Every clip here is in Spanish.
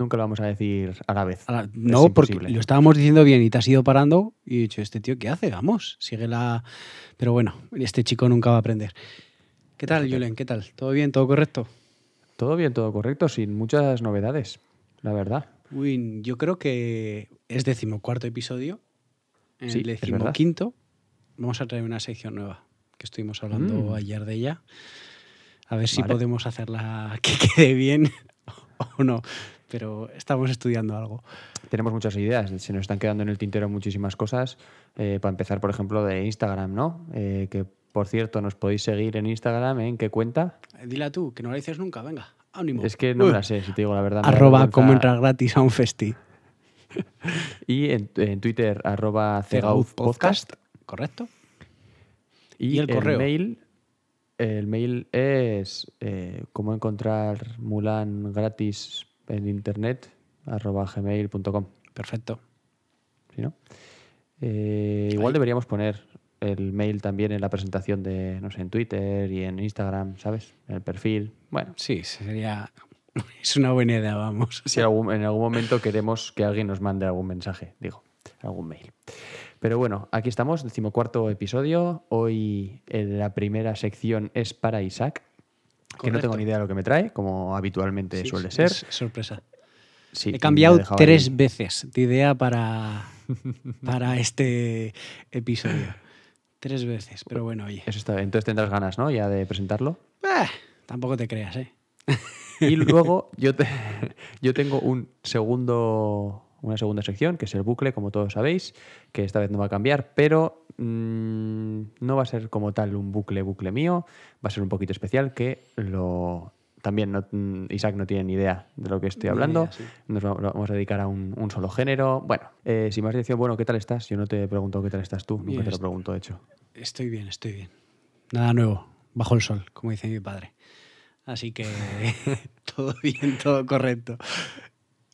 Nunca lo vamos a decir a la vez. A la- Es no, porque lo estábamos diciendo bien y te has ido parando y he dicho, ¿este tío qué hace? Vamos, sigue la... Pero bueno, este chico nunca va a aprender. ¿Qué tal, Fíjate. Julen? ¿Qué tal? ¿Todo bien? ¿Todo correcto? Todo bien, todo correcto, sin muchas novedades, la verdad. Uy, yo creo que es decimocuarto episodio. En Sí, el decimoquinto vamos a traer una sección nueva, que estuvimos hablando Mm. ayer de ella. A ver si Vale. podemos hacerla que quede bien o no. Pero estamos estudiando algo. Tenemos muchas ideas, se nos están quedando en el tintero muchísimas cosas. Eh, para empezar, por ejemplo, de Instagram, ¿no? Eh, que, por cierto, nos podéis seguir en Instagram, ¿eh? ¿en qué cuenta? Dila tú, que no la dices nunca, venga. Ánimo. Es que no me la sé, si te digo la verdad. Arroba vergüenza. cómo entrar gratis a un festi. Y en, en Twitter, arroba Cegauz podcast. ¿Correcto? Y, ¿Y el correo? mail, el mail es eh, cómo encontrar Mulan gratis en internet, arroba gmail.com. Perfecto. ¿sí, no? Eh, igual deberíamos poner el mail también en la presentación de, no sé, en Twitter y en Instagram, ¿sabes? En el perfil. Bueno, Sí, sería... Es una buena idea, vamos. si algún- en algún momento queremos que alguien nos mande algún mensaje, digo, algún mail. Pero bueno, aquí estamos, decimocuarto episodio. Hoy eh, la primera sección es para Isaac, que no tengo ni idea de lo que me trae, como habitualmente Sí, suele ser. es sorpresa. Sí, He cambiado tres ahí. veces de idea para, para este episodio. Tres veces, pero bueno, oye. Eso está bien. Entonces tendrás ganas, ¿no? Ya de presentarlo. Ah, tampoco te creas, ¿eh? Y luego yo, te- yo tengo un segundo, una segunda sección, que es el bucle, como todos sabéis, que esta vez no va a cambiar, pero mm, no va a ser como tal un bucle, bucle mío, va a ser un poquito especial, que lo... También no- mm, Isaac no tiene ni idea de lo que estoy hablando. idea, sí. Nos vamos a dedicar a un, un solo género. Bueno, eh, sin más dirección, bueno, ¿qué tal estás? Yo no te pregunto qué tal estás tú, nunca te lo pregunto, de hecho. Estoy bien, estoy bien. Nada nuevo, bajo el sol, como dice mi padre. Así que todo bien, todo correcto.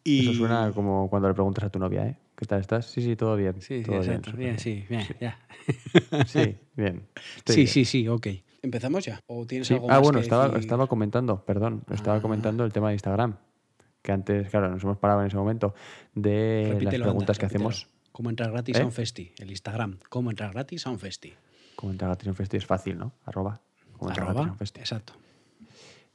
Y... Eso suena como cuando le preguntas a tu novia, ¿eh? ¿Qué tal estás? Sí, sí, todo bien. Sí, sí, todo bien, exacto. Bien, sí, bien, ya. Sí, bien. Sí, bien. sí, sí, ok. ¿Empezamos ya? ¿O tienes Sí. algo Ah, más bueno, que estaba, decir? estaba comentando, perdón, estaba Ah. comentando el tema de Instagram. Que antes, claro, nos hemos parado en ese momento de las preguntas anda, que repítelo. hacemos. ¿Cómo entrar gratis ¿Eh? a un festi? El Instagram. ¿Cómo entrar gratis a un festi? Como entrar gratis en un festi es fácil, ¿no? Arroba. cómo entrar gratis Arroba. un festi. Exacto.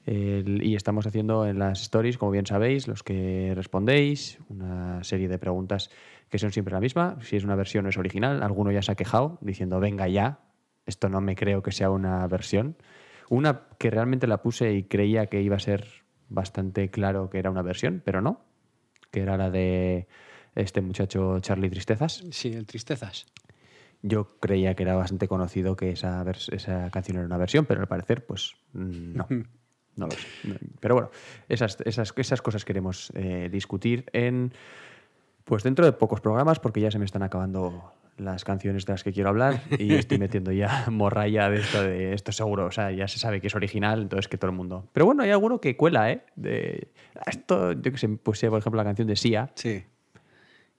El- y estamos haciendo en las stories, como bien sabéis, los que respondéis, una serie de preguntas que son siempre la misma. Si es una versión no es original. Alguno ya se ha quejado diciendo, venga ya, esto no me creo que sea una versión. Una que realmente la puse y creía que iba a ser bastante claro que era una versión, pero no, que era la de este muchacho Charlie Tristezas. Sí, el tristezas. Yo creía que era bastante conocido que esa, esa canción era una versión, pero al parecer, pues mm, no. No lo sé. Pero bueno, esas, esas, esas cosas queremos eh, discutir en. Pues dentro de pocos programas, porque ya se me están acabando las canciones de las que quiero hablar y estoy metiendo ya morralla de esto de esto seguro. O sea, ya se sabe que es original, entonces que todo el mundo. Pero bueno, hay alguno que cuela, ¿eh? De esto, yo que sé, puse, por ejemplo, la canción de Sia Sí.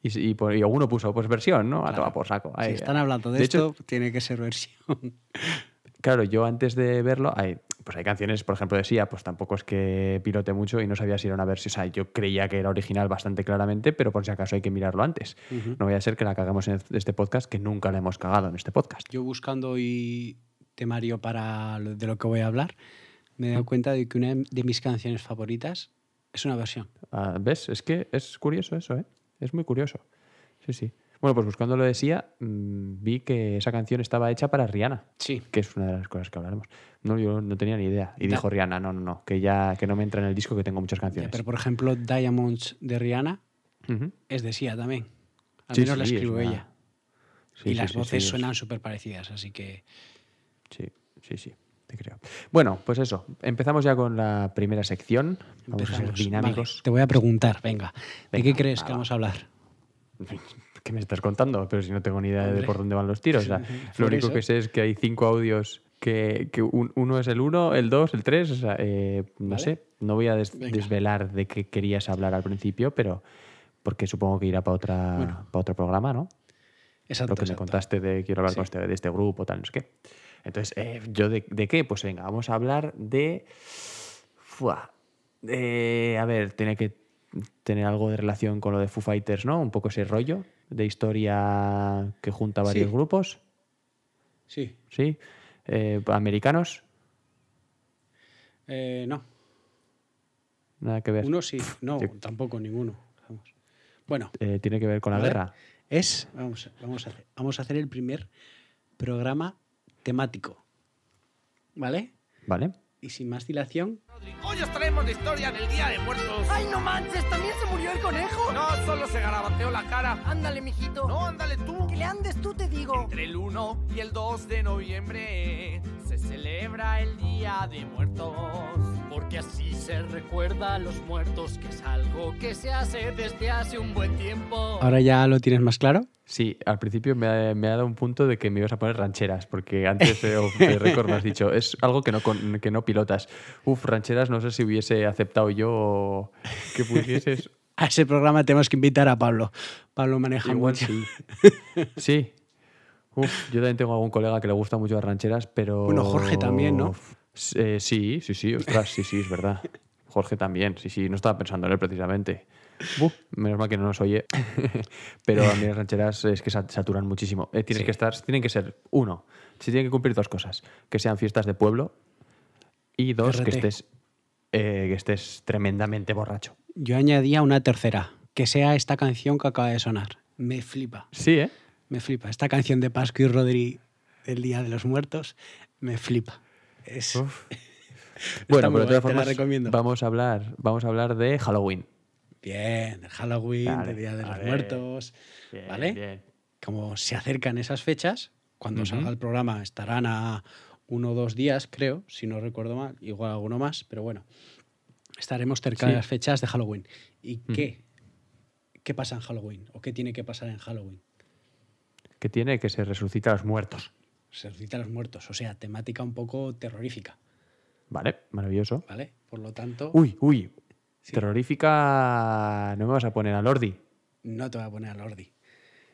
y, si- y, alguno puso, pues versión, ¿no? A Claro. tomar por saco. Si Ahí, están hablando de, de esto, hecho, tiene que ser versión. Claro, yo antes de verlo, hay, pues hay canciones, por ejemplo, de Sia, pues tampoco es que pilote mucho y no sabía si era una versión. O sea, yo creía que era original bastante claramente, pero por si acaso hay que mirarlo antes. No vaya a ser que la cagamos en este podcast, que nunca la hemos cagado en este podcast. Yo buscando hoy temario para lo- de lo que voy a hablar, me he dado cuenta de que una de mis canciones favoritas es una versión. Ah, ¿Ves? Es que es curioso eso, ¿eh? Es muy curioso. Sí, sí. Bueno, pues buscando lo de Sia, mm, vi que esa canción estaba hecha para Rihanna. Sí. que es una de las cosas que hablaremos. No, yo no tenía ni idea. Y dijo Rihanna, no, no, no, que ya que no me entra en el disco que tengo muchas canciones. Pero por ejemplo, Diamonds de Rihanna es de Sia también. Al Sí, menos la sí, es escribió una- ella. Sí, y las voces suenan súper parecidas, así que Sí, sí, sí, te creo. Bueno, pues eso. Empezamos ya con la primera sección. Vamos a ser dinámicos. Vale, te voy a preguntar, venga, ¿de qué crees va, que va. vamos a hablar? ¿Qué me estás contando? Pero si no tengo ni idea de por dónde van los tiros. O sea, lo único eso. que sé es que hay cinco audios que, que un- uno es el uno, el dos, el tres. O sea, eh, no Vale. sé. No voy a des- Venga. desvelar de qué querías hablar al principio, pero porque supongo que irá para otra Bueno. para otro programa, ¿no? Exacto. lo que me contaste de quiero hablar con este, de este grupo, tal, no sé qué. Entonces, eh, ¿yo de, de qué? Pues venga, vamos a hablar de... Fua. Eh, a ver, tiene que tener algo de relación con lo de Foo Fighters, ¿no? Un poco ese rollo de historia que junta varios Sí. grupos, Sí. ¿sí? Eh, ¿Americanos? Eh, no. Nada que ver. Uno sí. No, yo- tampoco ninguno. Vamos. Bueno, Eh, ¿Tiene que ver con la ver. guerra? es. Vamos, vamos, a hacer, vamos a hacer el primer programa temático. ¿Vale? ¿Vale? Y sin más dilación, Hoy os traemos la historia del Día de Muertos. ¡Ay, no manches! ¿También se murió el conejo? No solo se garabateó la cara. Ándale, mijito. No, ándale tú. Que le andes tú, te digo. Entre el 1 y el 2 de noviembre se celebra el Día de Muertos. Porque así se recuerda a los muertos, que es algo que se hace desde hace un buen tiempo. ahora ya lo tienes más claro. Sí, al principio me ha, me ha dado un punto de que me ibas a poner rancheras, porque antes de, off the record me has dicho, es algo que no, con- que no pilotas. Uf, rancheras no sé si hubiese aceptado yo que pudieses. A ese programa tenemos que invitar a Pablo. Pablo maneja Igual mucho. sí. Sí. Uf, yo también tengo algún colega que le gusta mucho las rancheras, pero... Bueno, Jorge también, ¿no? Eh, sí, sí, sí, ostras, sí, sí, es verdad. Jorge también, sí, sí, no estaba pensando en él precisamente. Menos mal que no nos oye. Pero a mí las rancheras es que sa- saturan muchísimo. Eh, tienes Sí. que estar, tienen que ser, uno, si tienen que cumplir dos cosas. Que sean fiestas de pueblo y dos, que estés, eh, que estés tremendamente borracho. Yo añadía una tercera, que sea esta canción que acaba de sonar. Me flipa, Sí, ¿eh? me flipa. Esta canción de Pascu y Rodri del Día de los Muertos, me flipa. Es, Bueno, pero de todas formas, recomiendo. vamos a hablar, vamos a hablar de Halloween. Bien, de Halloween, del Día de los ver. Muertos, Bien, ¿vale? bien. Como se acercan esas fechas, cuando salga el programa estarán a uno o dos días, creo, si no recuerdo mal, igual alguno más, pero bueno, estaremos cerca de las fechas de Halloween. ¿Y qué? ¿Qué pasa en Halloween? ¿O qué tiene que pasar en Halloween? Que tiene que se resucita a los muertos. Se resucita a los muertos, o sea, temática un poco terrorífica, Vale, maravilloso. ¿vale? Por lo tanto, Uy, uy. Sí. Terrorífica. No me vas a poner a Lordi. no te voy a poner al ordi.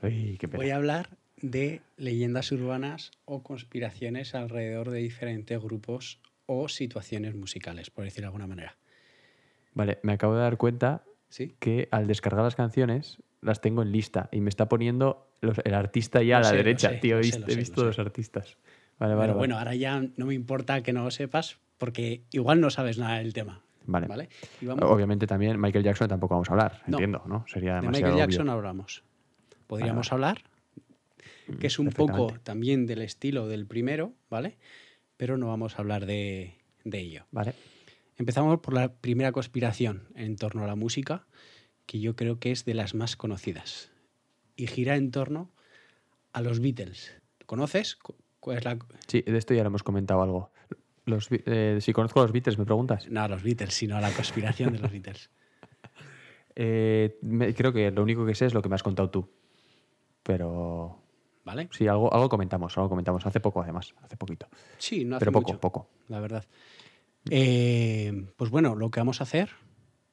Uy, qué pena. Voy a hablar de leyendas urbanas o conspiraciones alrededor de diferentes grupos o situaciones musicales, por decirlo de alguna manera. Vale, me acabo de dar cuenta ¿Sí? que al descargar las canciones las tengo en lista y me está poniendo los- el artista ya Lo a la sé, derecha, sé, tío. He visto, lo he sé, visto lo los sé. artistas. Vale, Pero vale, bueno, ahora ya no me importa que no lo sepas porque igual no sabes nada del tema. Vale. ¿vale? Y vamos, Obviamente también Michael Jackson tampoco vamos a hablar, No. entiendo, ¿no? Sería de demasiado Michael Jackson obvio. hablamos. Podríamos vale. hablar, que es un poco también del estilo del primero, ¿vale? Pero no vamos a hablar de, de ello. Vale. Empezamos por la primera conspiración en torno a la música, que yo creo que es de las más conocidas. Y gira en torno a los Beatles. ¿Conoces? Cu- ¿Cuál es la...? Sí, de esto ya lo hemos comentado algo. Los, eh, si conozco a los Beatles, ¿me preguntas? No a los Beatles, sino a la conspiración de los Beatles. Eh, me- creo que lo único que sé es lo que me has contado tú. Pero ¿Vale? sí, algo, algo comentamos, algo comentamos. Hace poco, además, hace poquito. Sí, no hace Pero poco, mucho, poco. la verdad. Eh, pues bueno, lo que vamos a hacer,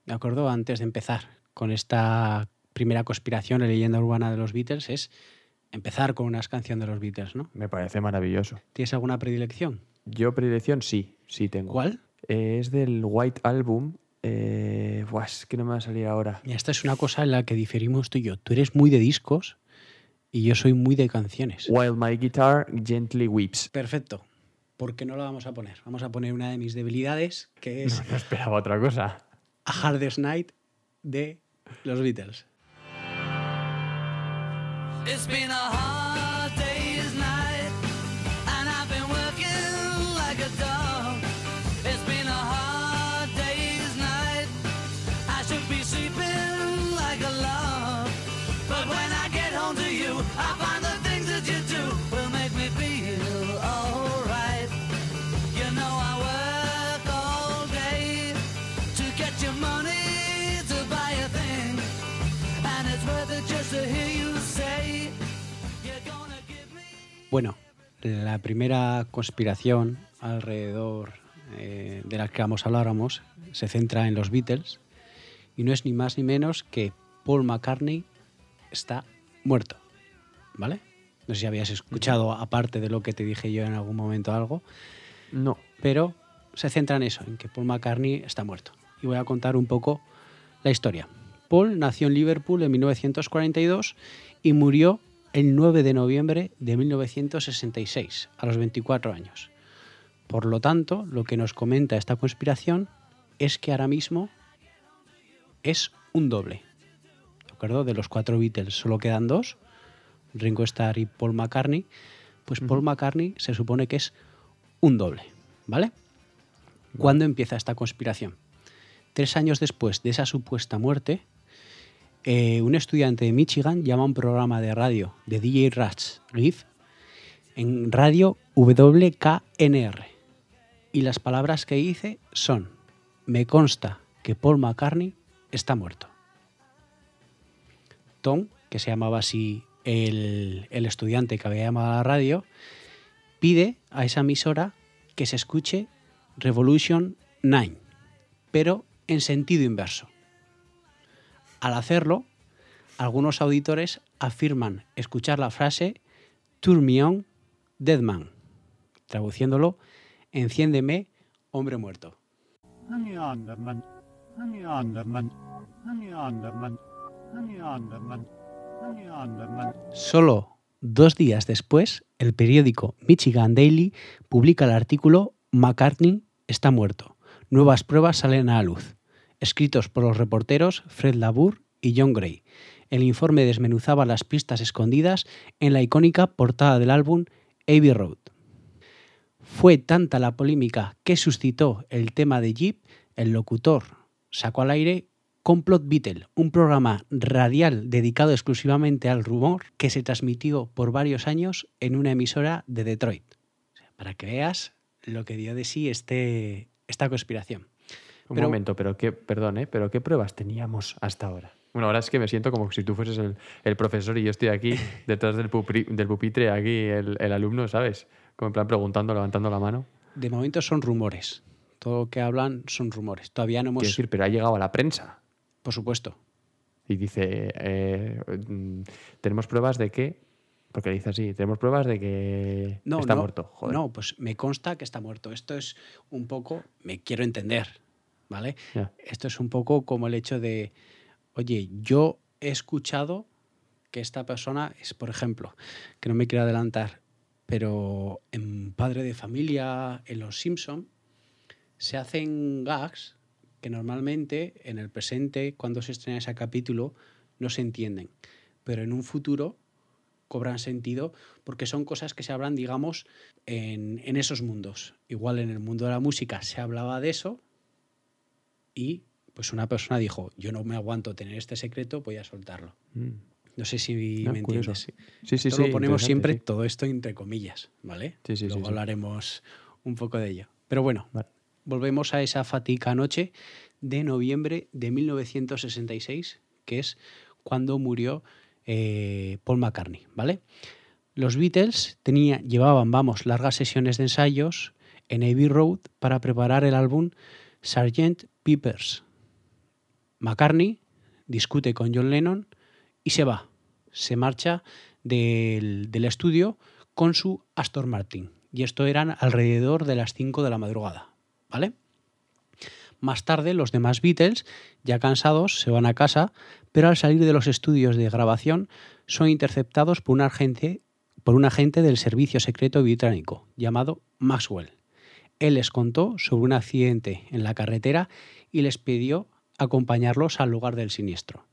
¿de acuerdo? Antes de empezar con esta primera conspiración o leyenda urbana de los Beatles, es empezar con una canción de los Beatles, ¿no? Me parece maravilloso. ¿Tienes alguna predilección? Yo, predilección, sí, sí tengo. ¿Cuál? Eh, es del White Album. Eh, buah, es que no me va a salir ahora. Mira, esta es una cosa en la que diferimos tú y yo. Tú eres muy de discos y yo soy muy de canciones. While My Guitar Gently Weeps. Perfecto. ¿Por qué no la vamos a poner? Vamos a poner una de mis debilidades, que es No esperaba otra cosa. A Hardest Night de los Beatles. It's been a hard la primera conspiración alrededor eh, de la que vamos a habláramos se centra en los Beatles y no es ni más ni menos que Paul McCartney está muerto, ¿vale? No sé si habías escuchado, aparte de lo que te dije yo en algún momento algo, No. pero se centra en eso, en que Paul McCartney está muerto. Y voy a contar un poco la historia. Paul nació en Liverpool en 1942 y murió el 9 de noviembre de 1966, a los 24 años. Por lo tanto, lo que nos comenta esta conspiración es que ahora mismo es un doble. ¿De acuerdo? De los cuatro Beatles solo quedan dos, Ringo Starr y Paul McCartney. Pues Paul McCartney se supone que es un doble, ¿vale? ¿Cuándo empieza esta conspiración? Tres años después de esa supuesta muerte, eh, un estudiante de Michigan llama a un programa de radio de DJ Rats Riff en radio WKNR. Y las palabras que dice son, me consta que Paul McCartney está muerto. Tom, que se llamaba así el, el estudiante que había llamado a la radio, pide a esa emisora que se escuche Revolution 9, pero en sentido inverso. Al hacerlo, algunos auditores afirman escuchar la frase Turn me on, dead man, traduciéndolo, enciéndeme, hombre muerto. Solo dos días después, el periódico Michigan Daily publica el artículo McCartney está muerto. Nuevas pruebas salen a la luz. Escritos por los reporteros Fred Labour y John Gray. El informe desmenuzaba las pistas escondidas en la icónica portada del álbum Abbey Road. Fue tanta la polémica que suscitó el tema de Jeep, el locutor sacó al aire Complot Beatle, un programa radial dedicado exclusivamente al rumor que se transmitió por varios años en una emisora de Detroit. Para que veas lo que dio de sí este, esta conspiración. Un Pero- momento, pero qué, perdón, ¿eh? pero ¿qué pruebas teníamos hasta ahora? Bueno, ahora es que me siento como si tú fueses el, el profesor y yo estoy aquí detrás del, pupri- del pupitre, aquí el, el alumno, ¿sabes? Como en plan preguntando, levantando la mano. De momento son rumores. Todo lo que hablan son rumores. Todavía no hemos... Quiero decir, pero ha llegado a la prensa Por supuesto. y dice, eh, tenemos pruebas de que, porque dice así, tenemos pruebas de que No, está no, muerto. Joder. No, pues me consta que está muerto. Esto es un poco, me quiero entender, ¿vale? Esto es un poco como el hecho de, oye, yo he escuchado que esta persona es, por ejemplo, que no me quiero adelantar, pero en Padre de Familia, en Los Simpson, se hacen gags que normalmente en el presente, cuando se estrena ese capítulo, no se entienden. Pero en un futuro cobran sentido porque son cosas que se hablan, digamos, en, en esos mundos. Igual en el mundo de la música se hablaba de eso y pues una persona dijo, yo no me aguanto tener este secreto, voy a soltarlo. Mm. No sé si Ah, me curioso. entiendes. Sí, sí, Esto sí. lo ponemos siempre sí. todo esto entre comillas, ¿vale? Sí, Luego hablaremos un poco de ello. Pero bueno, Vale. volvemos a esa fatídica noche de noviembre de 1966, que es cuando murió eh, Paul McCartney, ¿vale? Los Beatles tenía, llevaban, vamos, largas sesiones de ensayos en Abbey Road para preparar el álbum Sgt. Peppers. McCartney discute con John Lennon y se va. Se marcha del, estudio con su Aston Martin. Y esto eran alrededor de las 5 de la madrugada. ¿Vale? Más tarde, los demás Beatles, ya cansados, se van a casa, pero al salir de los estudios de grabación son interceptados por un agente, por un agente del servicio secreto británico llamado Maxwell. Él les contó sobre un accidente en la carretera y les pidió acompañarlos al lugar del siniestro.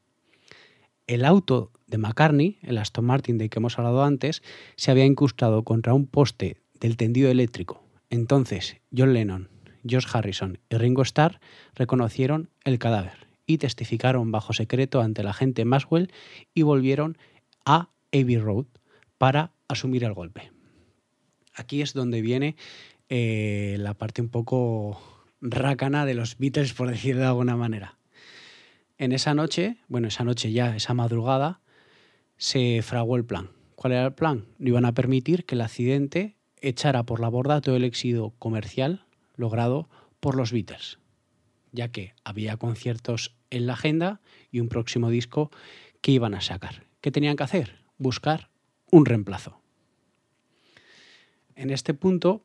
El auto de McCartney, el Aston Martin del que hemos hablado antes, se había incrustado contra un poste del tendido eléctrico. Entonces, John Lennon, George Harrison y Ringo Starr reconocieron el cadáver y testificaron bajo secreto ante el agente Maxwell y volvieron a Abbey Road para asumir el golpe. Aquí es donde viene eh, la parte un poco rácana de los Beatles, por decirlo de alguna manera. En esa noche, bueno, esa noche ya, esa madrugada, se fraguó el plan. ¿Cuál era el plan? No iban a permitir que el accidente echara por la borda todo el éxito comercial logrado por los Beatles, ya que había conciertos en la agenda y un próximo disco que iban a sacar. ¿Qué tenían que hacer? Buscar un reemplazo. En este punto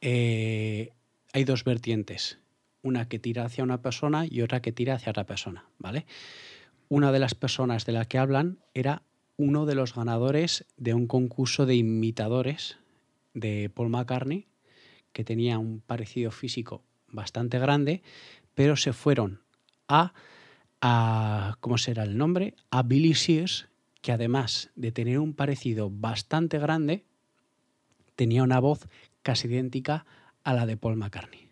eh, hay dos vertientes, una que tira hacia una persona y otra que tira hacia otra persona, ¿vale? Una de las personas de la que hablan era uno de los ganadores de un concurso de imitadores de Paul McCartney, que tenía un parecido físico bastante grande, pero se fueron a, a ¿cómo será el nombre? A Billy Sears, que además de tener un parecido bastante grande, tenía una voz casi idéntica a la de Paul McCartney.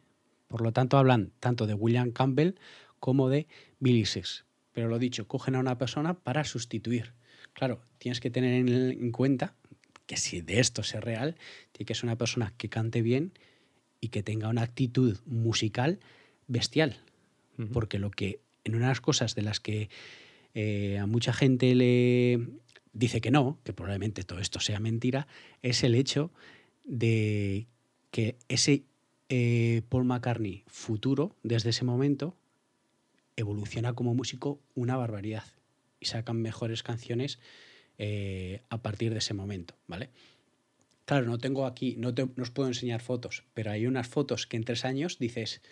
Por lo tanto, hablan tanto de William Campbell como de Billy Sears. Pero lo dicho, cogen a una persona para sustituir. Claro, tienes que tener en, en cuenta que si de esto es real, tiene que ser una persona que cante bien y que tenga una actitud musical bestial. Porque lo que, en unas cosas de las que eh, a mucha gente le dice que no, que probablemente todo esto sea mentira, es el hecho de que ese eh, Paul McCartney futuro, desde ese momento, evoluciona como músico una barbaridad y sacan mejores canciones eh, a partir de ese momento, ¿vale? Claro, no tengo aquí, no, te, no os puedo enseñar fotos, pero hay unas fotos que en tres años dices,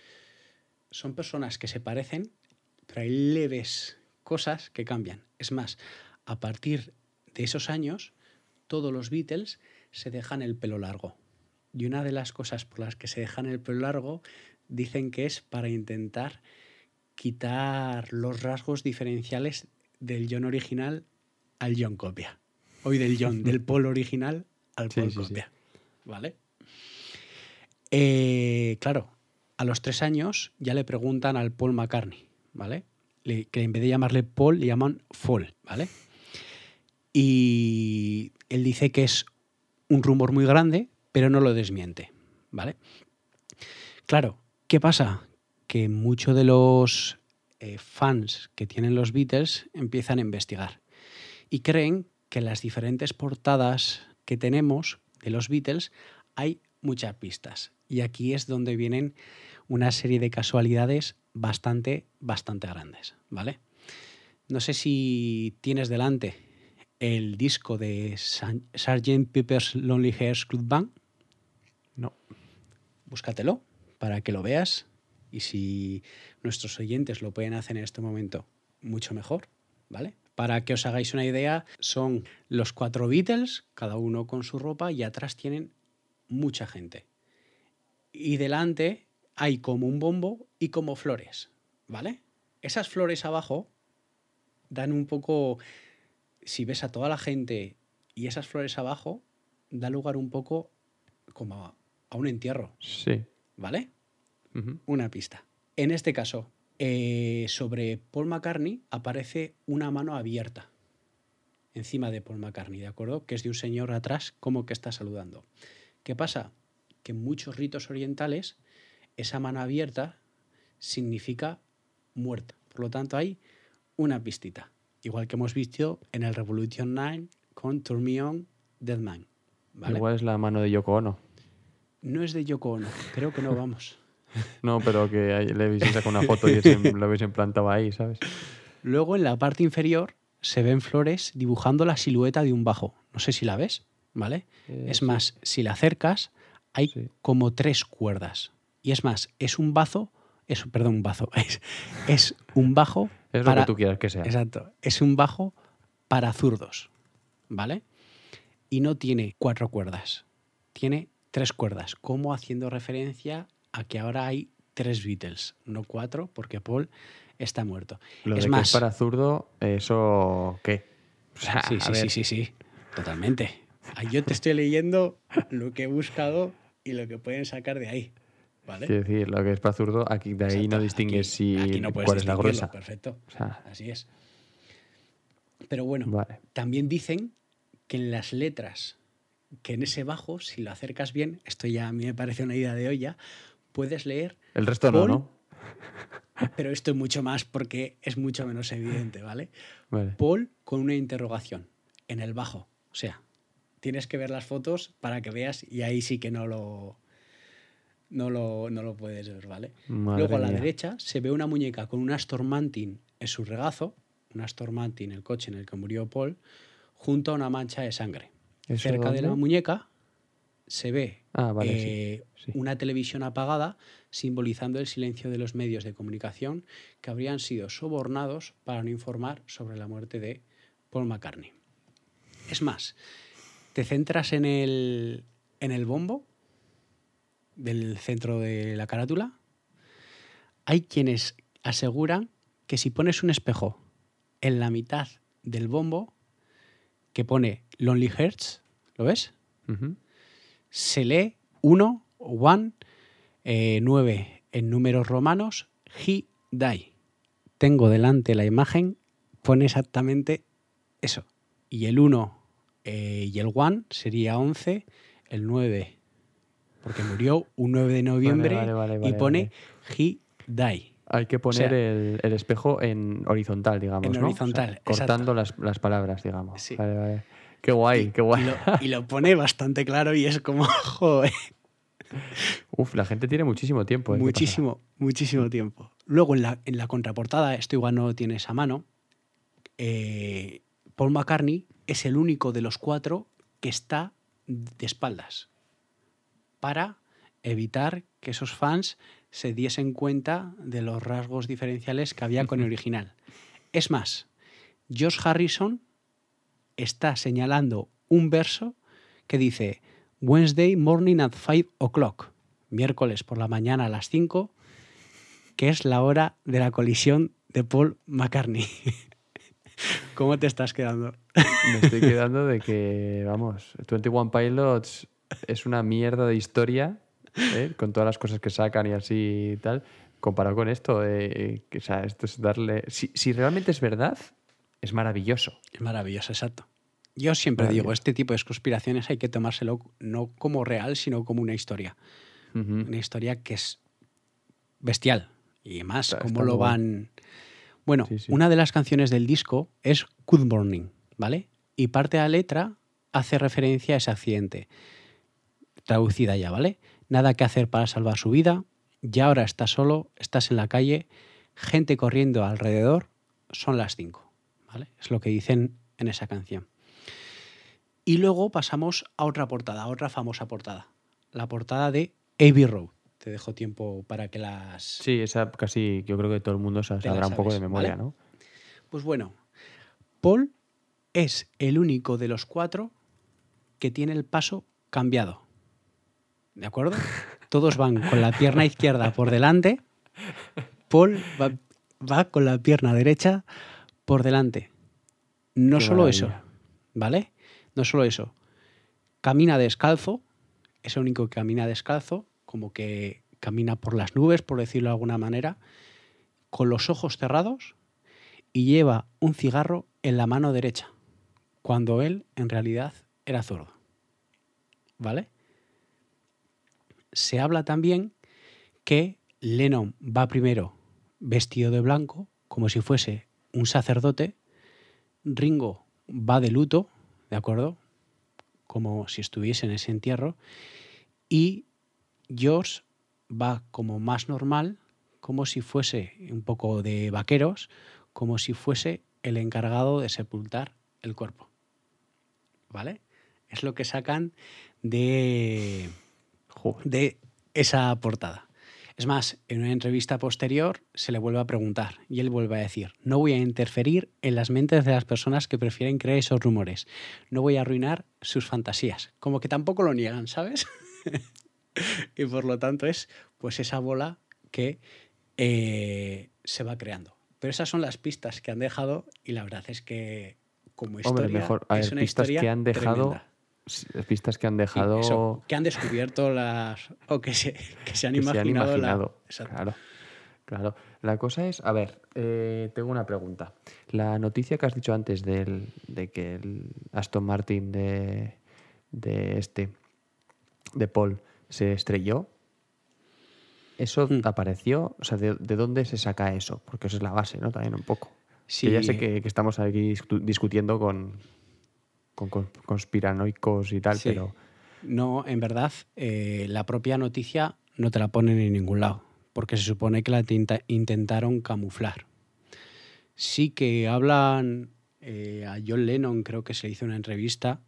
son personas que se parecen, pero hay leves cosas que cambian. Es más, a partir de esos años, todos los Beatles se dejan el pelo largo. Y una de las cosas por las que se dejan el pelo largo dicen que es para intentar quitar los rasgos diferenciales del John original al John copia. Hoy del John, del Paul original al Sí, Paul sí, sí. copia. ¿Vale? Eh, claro, a los tres años ya le preguntan al Paul McCartney, ¿vale? Le- que en vez de llamarle Paul, le llaman Fall, ¿vale? Y él dice que es un rumor muy grande, pero no lo desmiente, ¿vale? Claro, ¿qué pasa? Que muchos de los eh, fans que tienen los Beatles empiezan a investigar y creen que en las diferentes portadas que tenemos de los Beatles hay muchas pistas. Y aquí es donde vienen una serie de casualidades bastante, bastante grandes, ¿vale? No sé si tienes delante el disco de Sgt. Pepper's Lonely Hearts Club Band. No. Búscatelo para que lo veas y si nuestros oyentes lo pueden hacer en este momento, mucho mejor, ¿vale? Para que os hagáis una idea, son los cuatro Beatles, cada uno con su ropa, y atrás tienen mucha gente. Y delante hay como un bombo y como flores, ¿vale? Esas flores abajo dan un poco, si ves a toda la gente y esas flores abajo, da lugar un poco como a, a un entierro, Sí. ¿vale? Una pista. En este caso, eh, sobre Paul McCartney aparece una mano abierta encima de Paul McCartney, ¿de acuerdo? Que es de un señor atrás como que está saludando. ¿Qué pasa? Que en muchos ritos orientales esa mano abierta significa muerte. Por lo tanto, hay una pistita. Igual que hemos visto en el Revolution 9 con Turn Me On, Dead Man. ¿vale? Igual es la mano de Yoko Ono. No es de Yoko Ono, creo que no vamos. No, pero que le habéis sacado una foto y lo habéis implantado ahí, ¿sabes? Luego en la parte inferior se ven flores dibujando la silueta de un bajo. No sé si la ves, ¿vale? Eh, es más, si la acercas, hay Sí. como tres cuerdas. Y es más, es un bazo, es, perdón, un bazo, es, es un bajo Es lo que tú quieras que sea. Exacto, es un bajo para zurdos, ¿vale? Y no tiene cuatro cuerdas, tiene tres cuerdas, como haciendo referencia a que ahora hay tres Beatles, no cuatro, porque Paul está muerto. Lo es de que más, es para zurdo, ¿eso qué? O sea, Sí, sí, sí, sí, sí, totalmente. Yo te estoy leyendo lo que he buscado y lo que pueden sacar de ahí. ¿Vale? Quiero decir, lo que es para zurdo, aquí de ahí Exacto, no distingues aquí- si aquí no cuál es la gruesa. Perfecto. O sea, Así es. Pero bueno, vale. también dicen que en las letras, que en ese bajo, si lo acercas bien, esto ya a mí me parece una idea de olla, puedes leer, El resto no, ¿no? pero esto es mucho más porque es mucho menos evidente, ¿vale? Vale. Paul con una interrogación en el bajo. O sea, tienes que ver las fotos para que veas y ahí sí que no lo, no lo, no lo puedes ver, ¿vale? Madre Luego a la mía. derecha se ve una muñeca con un Aston Martin en su regazo, un Aston Martin, el coche en el que murió Paul, junto a una mancha de sangre. ¿Eso Cerca de la muñeca se ve Ah, vale, sí, eh, sí. una televisión apagada simbolizando el silencio de los medios de comunicación que habrían sido sobornados para no informar sobre la muerte de Paul McCartney. Es más, te centras en el, en el bombo del centro de la carátula. Hay quienes aseguran que si pones un espejo en la mitad del bombo que pone Lonely Hearts, ¿lo ves? Ujú. se lee 1, 1, 9 en números romanos, he die. Tengo delante la imagen, pone exactamente eso. Y el 1 eh, y el 1 sería 11, el 9, porque murió un 9 de noviembre vale, vale, y pone he die. Hay que poner sea, el, el espejo en horizontal, digamos, en ¿no? O sea, horizontal, cortando las, las palabras, digamos. Sí. Vale, vale. Qué guay, qué Y guay. lo, y lo pone bastante claro y es como, joder. Uf, la gente tiene muchísimo tiempo. ¿eh? ¿Qué Muchísimo, muchísimo tiempo. Luego en la, en la contraportada, esto igual no lo tienes a mano, eh, Paul McCartney es el único de los cuatro que está de espaldas para evitar que esos fans se diesen cuenta de los rasgos diferenciales que había con el original. Es más, Josh Harrison está señalando un verso que dice Wednesday morning at 5 o'clock, miércoles por la mañana a las 5, que es la hora de la colisión de Paul McCartney. ¿Cómo te estás quedando? Me estoy quedando de que, vamos, 21 Pilots es una mierda de historia, ¿eh? con todas las cosas que sacan y así y tal, comparado con esto. eh, que, o sea, esto es darle... Si, si realmente es verdad, es maravilloso. Es maravilloso, exacto. Yo siempre digo, este tipo de conspiraciones hay que tomárselo no como real, sino como una historia. Una historia que es bestial. Y más, Está- cómo está lo van... Bueno, Sí, sí. una de las canciones del disco es Good Morning, ¿vale? Y parte de la letra hace referencia a ese accidente. Traducida ya, ¿vale? Nada que hacer para salvar su vida. Ya ahora estás solo, estás en la calle, gente corriendo alrededor, son las cinco, ¿vale? Es lo que dicen en esa canción. Y luego pasamos a otra portada, a otra famosa portada. La portada de Abbey Road. Te dejo tiempo para que las... Sí, esa casi yo creo que todo el mundo la sabrá un poco de sabes, memoria, ¿vale? ¿no? Pues bueno, Paul es el único de los cuatro que tiene el paso cambiado. ¿De acuerdo? Todos van con la pierna izquierda por delante. Paul va, va con la pierna derecha por delante. No Qué solo eso. ¿vale? No solo eso. Camina descalzo, es el único que camina descalzo, como que camina por las nubes, por decirlo de alguna manera, con los ojos cerrados y lleva un cigarro en la mano derecha, cuando él en realidad era zurdo. ¿Vale? Se habla también que Lennon va primero vestido de blanco, como si fuese un sacerdote, Ringo va de luto, ¿de acuerdo? Como si estuviese en ese entierro, y George va como más normal, como si fuese un poco de vaqueros, como si fuese el encargado de sepultar el cuerpo. ¿Vale? Es lo que sacan de. De esa portada. Es más, en una entrevista posterior se le vuelve a preguntar y él vuelve a decir, no voy a interferir en las mentes de las personas que prefieren creer esos rumores, no voy a arruinar sus fantasías. Como que tampoco lo niegan, ¿sabes? y por lo tanto es pues esa bola que eh, se va creando. Pero esas son las pistas que han dejado y la verdad es que como historia Hombre, mejor. A es ver, una pistas historia que han dejado. tremenda. Pistas que han dejado. eso, que han descubierto las o que se, que se han que se han imaginado, la- imaginado. Claro. Claro. La cosa es, a ver, eh, tengo una pregunta. La noticia que has dicho antes del, de que el Aston Martin de, de este, de Paul, se estrelló, ¿eso Mm. apareció? O sea, ¿de, de dónde se saca eso? Porque eso es la base, ¿no? También un poco. Sí, Que ya sé que, que estamos aquí discu- discutiendo con, con, con- conspiranoicos y tal, Sí. pero No, en verdad, eh, la propia noticia no te la ponen en ningún lado, porque se supone que la tinta- intentaron camuflar. Sí que hablan eh, a John Lennon, creo que se le hizo una entrevista,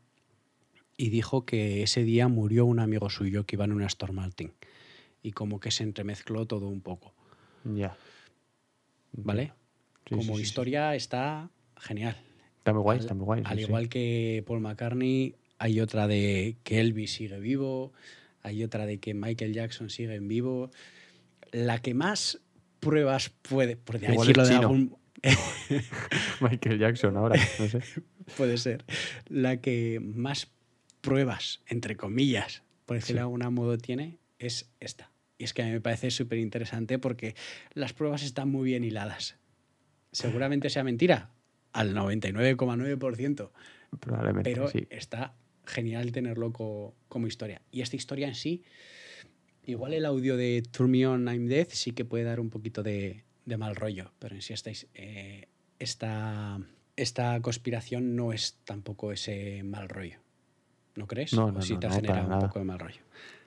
y dijo que ese día murió un amigo suyo que iba en una Storm Martin. Y como que se entremezcló todo un poco, ya. ¿vale? Sí, como sí, sí, sí. historia está genial. Está muy guay, Al- está muy guay. Al sí. igual que Paul McCartney, hay otra de que Elvis sigue vivo, hay otra de que Michael Jackson sigue en vivo. La que más pruebas puede, por decirlo de algún, Michael Jackson ahora, no sé. puede ser, la que más pruebas, entre comillas, por decirlo de algún modo, tiene, es esta. Y es que a mí me parece súper interesante porque las pruebas están muy bien hiladas. Seguramente sea mentira, al 99,9%. Probablemente, pero sí. está genial tenerlo co- como historia. Y esta historia en sí, igual el audio de Turn Me On, I'm Dead sí que puede dar un poquito de, de mal rollo, pero en sí esta, eh, esta, esta conspiración no es tampoco ese mal rollo. ¿No crees? No, ¿O no, sí no, te no, generado para un nada. poco de mal rollo?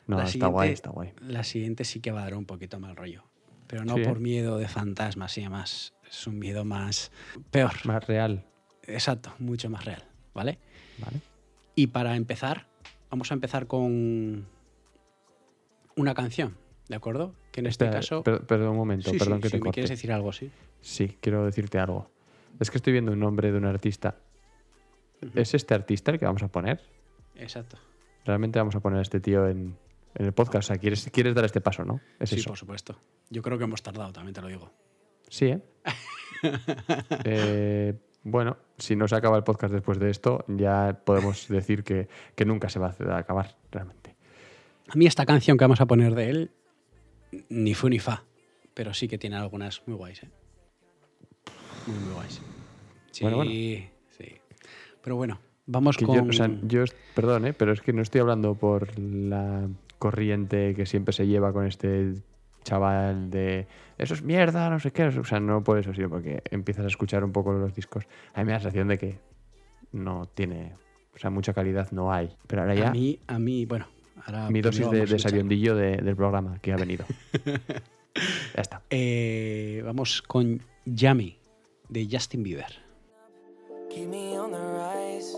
No, La está guay, está guay. La siguiente sí que va a dar un poquito de mal rollo. Pero no Sí, ¿eh? por miedo de fantasmas y demás. Es un miedo más peor. Más real, Exacto, mucho más real. ¿Vale? ¿vale? Y para empezar, vamos a empezar con una canción, ¿de acuerdo? Que en este Espera, caso... per- perdón un momento, Sí, perdón sí, que si te me corte. quieres decir algo, sí. Sí, quiero decirte algo. Es que estoy viendo un nombre de un artista. ¿Es este artista el que vamos a poner? Exacto. Realmente vamos a poner a este tío en, en el podcast. O sea, quieres, quieres dar este paso, ¿no? Es sí, eso. por supuesto. Yo creo que hemos tardado, también te lo digo. Sí, ¿eh? Eh, Bueno, si no se acaba el podcast después de esto, ya podemos decir que, que nunca se va a acabar, realmente. A mí esta canción que vamos a poner de él, ni fu ni fa, pero sí que tiene algunas muy guays, ¿eh? Muy, muy guays. Sí, Bueno, bueno. sí. Pero bueno, vamos Que con... yo, o sea, yo es- perdón, ¿eh? pero es que no estoy hablando por la corriente que siempre se lleva con este chaval de eso es mierda, no sé qué. O sea, no por eso, sino porque empiezas a escuchar un poco los discos. A mí me da la sensación de que no tiene, o sea, mucha calidad no hay. Pero ahora ya, A mí, a mí, bueno, ahora... mi dosis de, a de escuchar. sabiondillo de- del programa que ha venido. ya está. Eh, vamos con Yummy, de Justin Bieber. Keep me on the rise.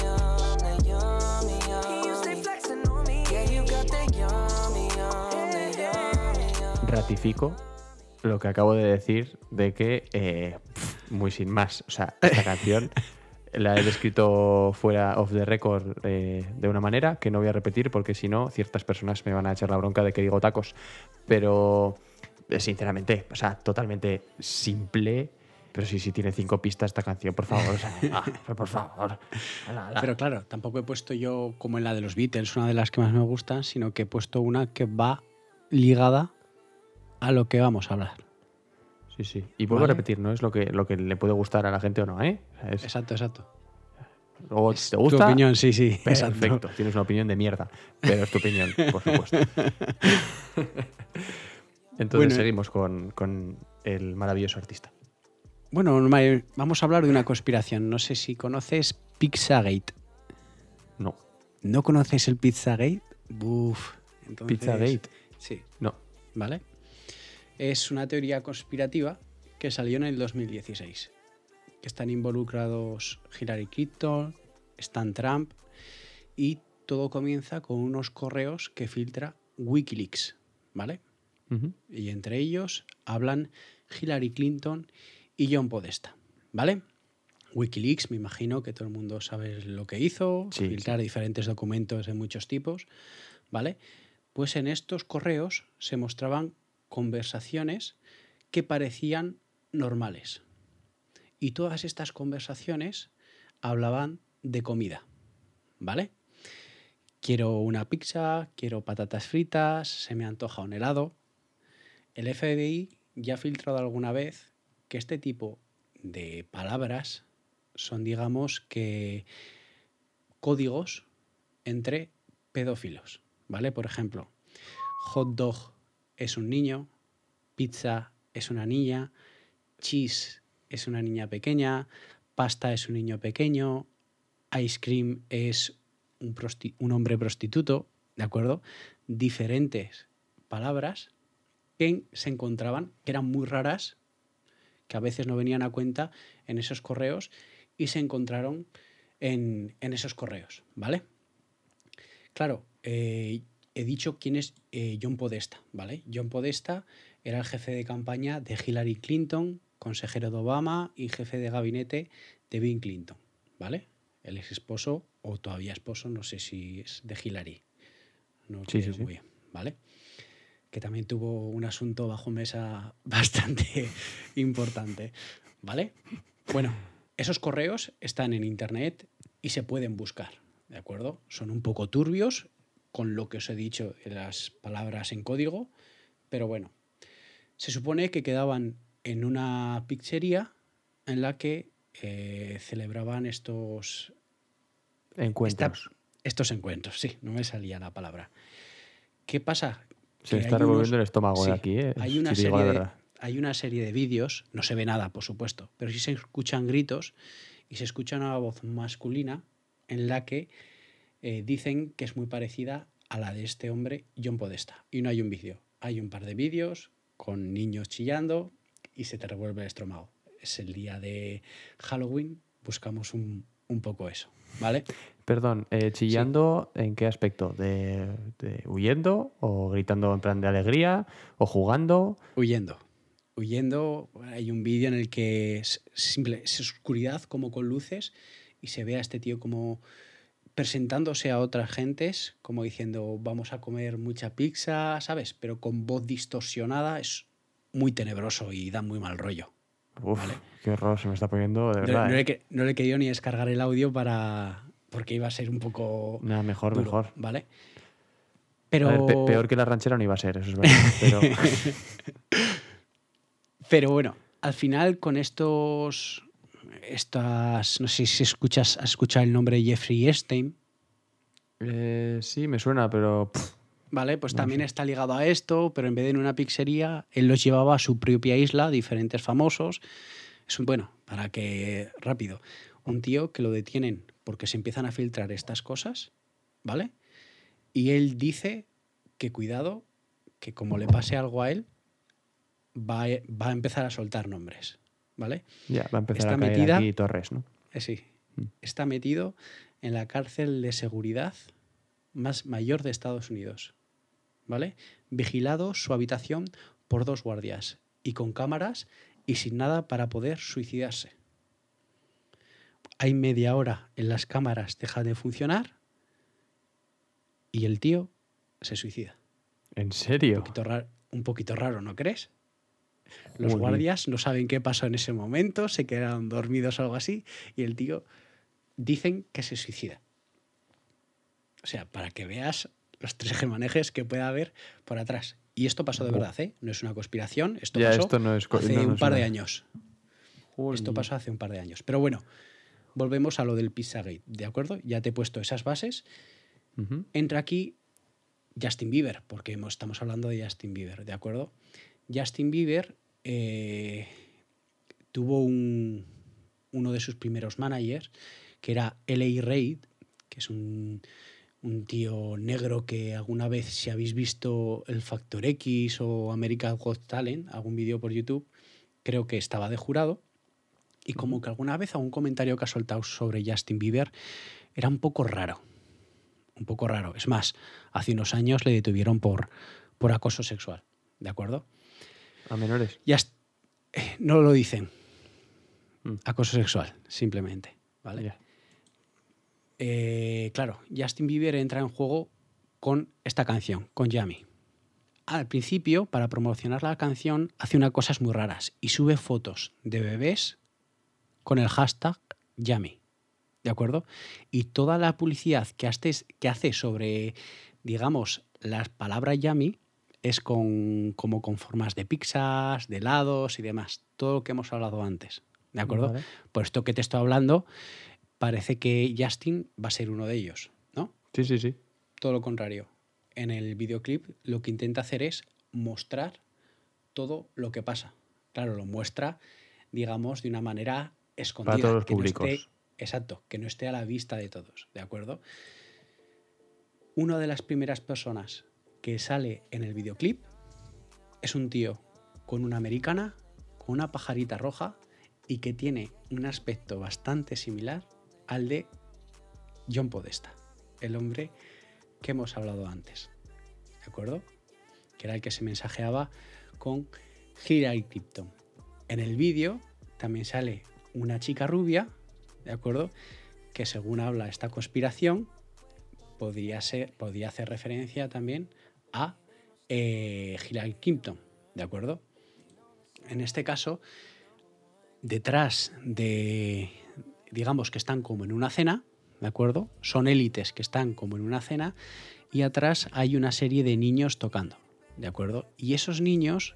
Ratifico lo que acabo de decir de que, eh, muy sin más, o sea, esta canción la he descrito fuera of the record eh, de una manera que no voy a repetir porque si no, ciertas personas me van a echar la bronca de que digo tacos. Pero, eh, sinceramente, o sea, totalmente simple. Pero sí, sí tiene cinco pistas esta canción, por favor. o sea, ah, por favor. Pero claro, tampoco he puesto yo como en la de los Beatles, una de las que más me gustan, sino que he puesto una que va ligada a lo que vamos a hablar. Sí, sí. Y vuelvo Vale. a repetir, no es lo que, lo que le puede gustar a la gente o no, ¿eh? O sea, es- Exacto, exacto. Luego, Es ¿te tu gusta? opinión, sí, sí, exacto. Perfecto. Tienes una opinión de mierda, pero es tu opinión, por supuesto. Entonces Bueno, seguimos con, con el maravilloso artista. Bueno, Norma, vamos a hablar de una conspiración. No sé si conoces Pizzagate. No. ¿No conoces el Pizzagate? Buf. Entonces, Pizzagate. Sí. No. ¿Vale? Es una teoría conspirativa que salió en el 2016. Que están involucrados Hillary Clinton, Stan Trump y todo comienza con unos correos que filtra Wikileaks. ¿Vale? Y entre ellos hablan Hillary Clinton y John Podesta, ¿vale? Wikileaks, me imagino que todo el mundo sabe lo que hizo, Sí, filtrar diferentes documentos de muchos tipos, ¿vale? Pues en estos correos se mostraban conversaciones que parecían normales. Y todas estas conversaciones hablaban de comida, ¿vale? quiero una pizza, quiero patatas fritas, se me antoja un helado. El FBI ya ha filtrado alguna vez que este tipo de palabras son, digamos, que códigos entre pedófilos, ¿vale? Por ejemplo, hot dog es un niño, pizza es una niña, cheese es una niña pequeña, pasta es un niño pequeño, ice cream es un, un hombre prostituto, ¿de acuerdo? Diferentes palabras que se encontraban, que eran muy raras, que a veces no venían a cuenta en esos correos y se encontraron en, en esos correos, ¿vale? Claro, eh, he dicho quién es eh, John Podesta, ¿vale? John Podesta era el jefe de campaña de Hillary Clinton, consejero de Obama y jefe de gabinete de Bill Clinton, ¿vale? El ex esposo, o todavía esposo, no sé si es de Hillary. No Sí, sí. muy bien, ¿vale? Que también tuvo un asunto bajo mesa bastante importante, ¿vale? Bueno, esos correos están en internet y se pueden buscar, ¿de acuerdo? Son un poco turbios con lo que os he dicho de las palabras en código, pero bueno, se supone que quedaban en una pizzería en la que eh, celebraban estos, Encuentros. estos encuentros. Sí, no me salía la palabra. ¿Qué pasa? Se Que está revolviendo unos- el estómago sí, aquí, ¿eh? Hay una, Si serie de, hay una serie de vídeos, no se ve nada, por supuesto, pero sí se escuchan gritos y se escucha una voz masculina en la que eh, dicen que es muy parecida a la de este hombre, John Podesta. Y no hay un vídeo, hay un par de vídeos con niños chillando y se te revuelve el estómago. Es el día de Halloween, buscamos un, un poco eso, ¿vale? Perdón, eh, chillando, ¿en qué aspecto? ¿De, de huyendo? ¿O gritando en plan de alegría? ¿O jugando? Huyendo. Huyendo, hay un vídeo en el que es simple, es oscuridad como con luces y se ve a este tío como presentándose a otras gentes, como diciendo vamos a comer mucha pizza, ¿sabes? Pero con voz distorsionada es muy tenebroso y da muy mal rollo. Uf, Vale. qué horror se me está poniendo, de No, verdad. no ¿eh? le, que- no le he querido ni descargar el audio para porque iba a ser un poco Nada, mejor, duro, mejor. ¿vale? A Pero ver, pe- peor que la ranchera no iba a ser, eso es verdad. Pero Pero bueno, al final con estos. Estas. No sé si escuchas, has escuchado el nombre de Jeffrey Epstein. eh, sí, me suena, pero pff, ¿Vale? Pues No también sé. está ligado a esto, pero en vez de en una pizzería, él los llevaba a su propia isla, diferentes famosos. Es un, bueno, para que. Rápido. Un tío que lo detienen porque se empiezan a filtrar estas cosas, ¿vale? Y él dice que cuidado, que como le pase algo a él, va a, va a empezar a soltar nombres, ¿vale? ya va a empezar Está a caer metida- aquí Torres, ¿no? Eh, sí, Mm. está metido en la cárcel de seguridad más mayor de Estados Unidos, ¿vale? Vigilado su habitación por dos guardias y con cámaras y sin nada para poder suicidarse. Hay media hora en las cámaras deja de funcionar y el tío se suicida. ¿En Un serio? poquito raro, un poquito raro ¿no crees? Los guardias no saben qué pasó en ese momento, se quedaron dormidos o algo así, y el tío dicen que se suicida. O sea, para que veas los tres gemanejes que puede haber por atrás. Y esto pasó de verdad, ¿eh? No es una conspiración, esto Ya, pasó esto no es co- hace no, no un par de años. Esto pasó hace un par de años. Pero bueno, volvemos a lo del Pizzagate, ¿de acuerdo? Ya te he puesto esas bases. Entra aquí Justin Bieber, porque estamos hablando de Justin Bieber, ¿de acuerdo? Justin Bieber eh, tuvo un, uno de sus primeros managers, que era L.A. Reid, que es un, un tío negro que alguna vez, si habéis visto El Factor X o American Got Talent, algún vídeo por YouTube, creo que estaba de jurado. Y como que alguna vez algún comentario que ha soltado sobre Justin Bieber era un poco raro un poco raro. Es más, hace unos años le detuvieron por, por acoso sexual, ¿de acuerdo? A menores. Ya eh, no lo dicen. Mm. Acoso sexual, simplemente, ¿vale? Eh, claro, Justin Bieber entra en juego con esta canción, con Yami. Al principio, para promocionar la canción, hace unas cosas muy raras y sube fotos de bebés con el hashtag Yami. ¿de acuerdo? Y toda la publicidad que hace, que hace sobre, digamos, las palabras Yami es con, como con formas de pizzas, de helados y demás. Todo lo que hemos hablado antes, ¿de acuerdo? Vale. Por esto que te estoy hablando, parece que Justin va a ser uno de ellos, ¿no? Sí, sí, sí. Todo lo contrario. En el videoclip lo que intenta hacer es mostrar todo lo que pasa. Claro, lo muestra, digamos, de una manera escondida. todos los que no públicos. esté- exacto, que no esté a la vista de todos, ¿de acuerdo? Una de las primeras personas que sale en el videoclip es un tío con una americana, con una pajarita roja y que tiene un aspecto bastante similar al de John Podesta, el hombre que hemos hablado antes. ¿De acuerdo? Que era el que se mensajeaba con Hillary Clinton. En el vídeo también sale una chica rubia, ¿de acuerdo? Que según habla esta conspiración, podría, podría hacer referencia también a eh, Hillary ¿de acuerdo? En este caso, detrás de, digamos que están como en una cena, ¿de acuerdo? Son élites que están como en una cena y atrás hay una serie de niños tocando, ¿de acuerdo? Y esos niños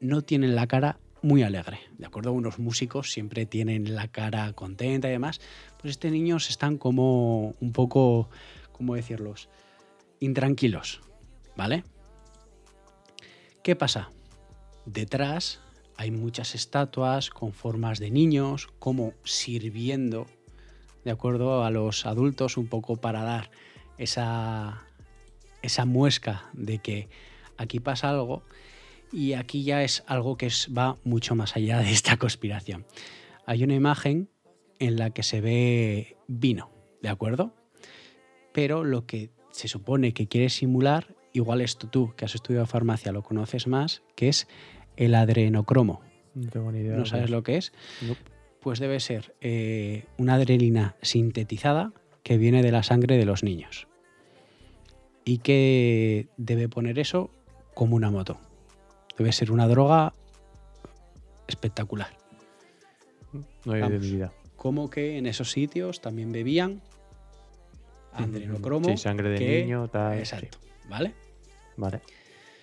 no tienen la cara muy alegre, ¿de acuerdo? Unos músicos siempre tienen la cara contenta y demás, pues estos niños están como un poco, ¿cómo decirlos? Intranquilos, ¿vale? ¿Qué pasa? Detrás hay muchas estatuas con formas de niños, como sirviendo, ¿de acuerdo? A los adultos un poco para dar esa, esa muesca de que aquí pasa algo y aquí ya es algo que va mucho más allá de esta conspiración. Hay una imagen en la que se ve vino, ¿de acuerdo? Pero lo que se supone que quiere simular, igual esto tú, que has estudiado farmacia, lo conoces más, que es el adrenocromo. No tengo ni idea. ¿No sabes lo que es? Nope. Pues debe ser eh, una adrenalina sintetizada que viene de la sangre de los niños. Y que debe poner eso como una moto. Debe ser una droga espectacular. No hay idea. Como que en esos sitios también bebían adrenocromo. Sí, sangre de que- niño, tal. sí. ¿Vale? Vale.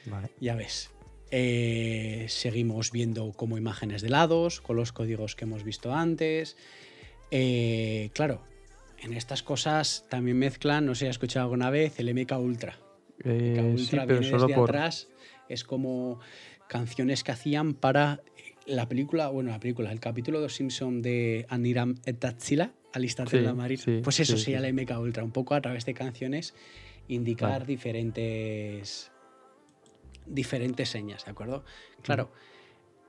Vale. Ya ves. Eh, seguimos viendo como imágenes de lados, con los códigos que hemos visto antes. Eh, claro, en estas cosas también mezclan, no sé si has escuchado alguna vez, el MK Ultra. Eh, MK sí, Ultra pero viene solo desde por. atrás, es como canciones que hacían para la película, bueno, la película, el capítulo de Simpson de Aniram Etatsila, al instante Sí, de la marina. sí, pues eso sí, sería sí. el MK Ultra, un poco a través de canciones indicar Vale. diferentes diferentes señas, ¿de acuerdo? Claro,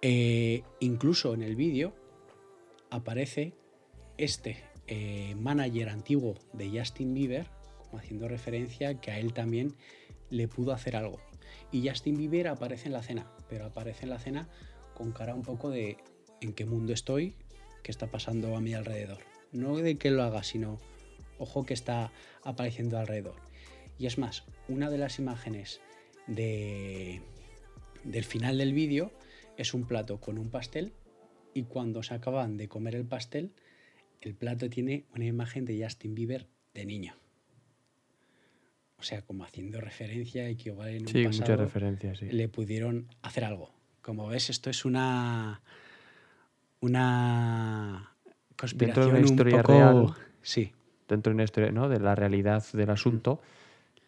eh, incluso en el vídeo aparece este eh, manager antiguo de Justin Bieber, como haciendo referencia que a él también le pudo hacer algo. Y Justin Bieber aparece en la cena, pero aparece en la cena con cara un poco de en qué mundo estoy, qué está pasando a mi alrededor. No de que lo haga, sino ojo que está apareciendo alrededor. Y es más, una de las imágenes de, del final del vídeo es un plato con un pastel y cuando se acaban de comer el pastel, el plato tiene una imagen de Justin Bieber de niño. O sea, como haciendo referencia y que igual en un Sí, muchas pasado referencias, sí. le pudieron hacer algo. Como ves, esto es una una conspiración una historia un poco real. sí, Dentro de una historia, ¿no? De la realidad del asunto.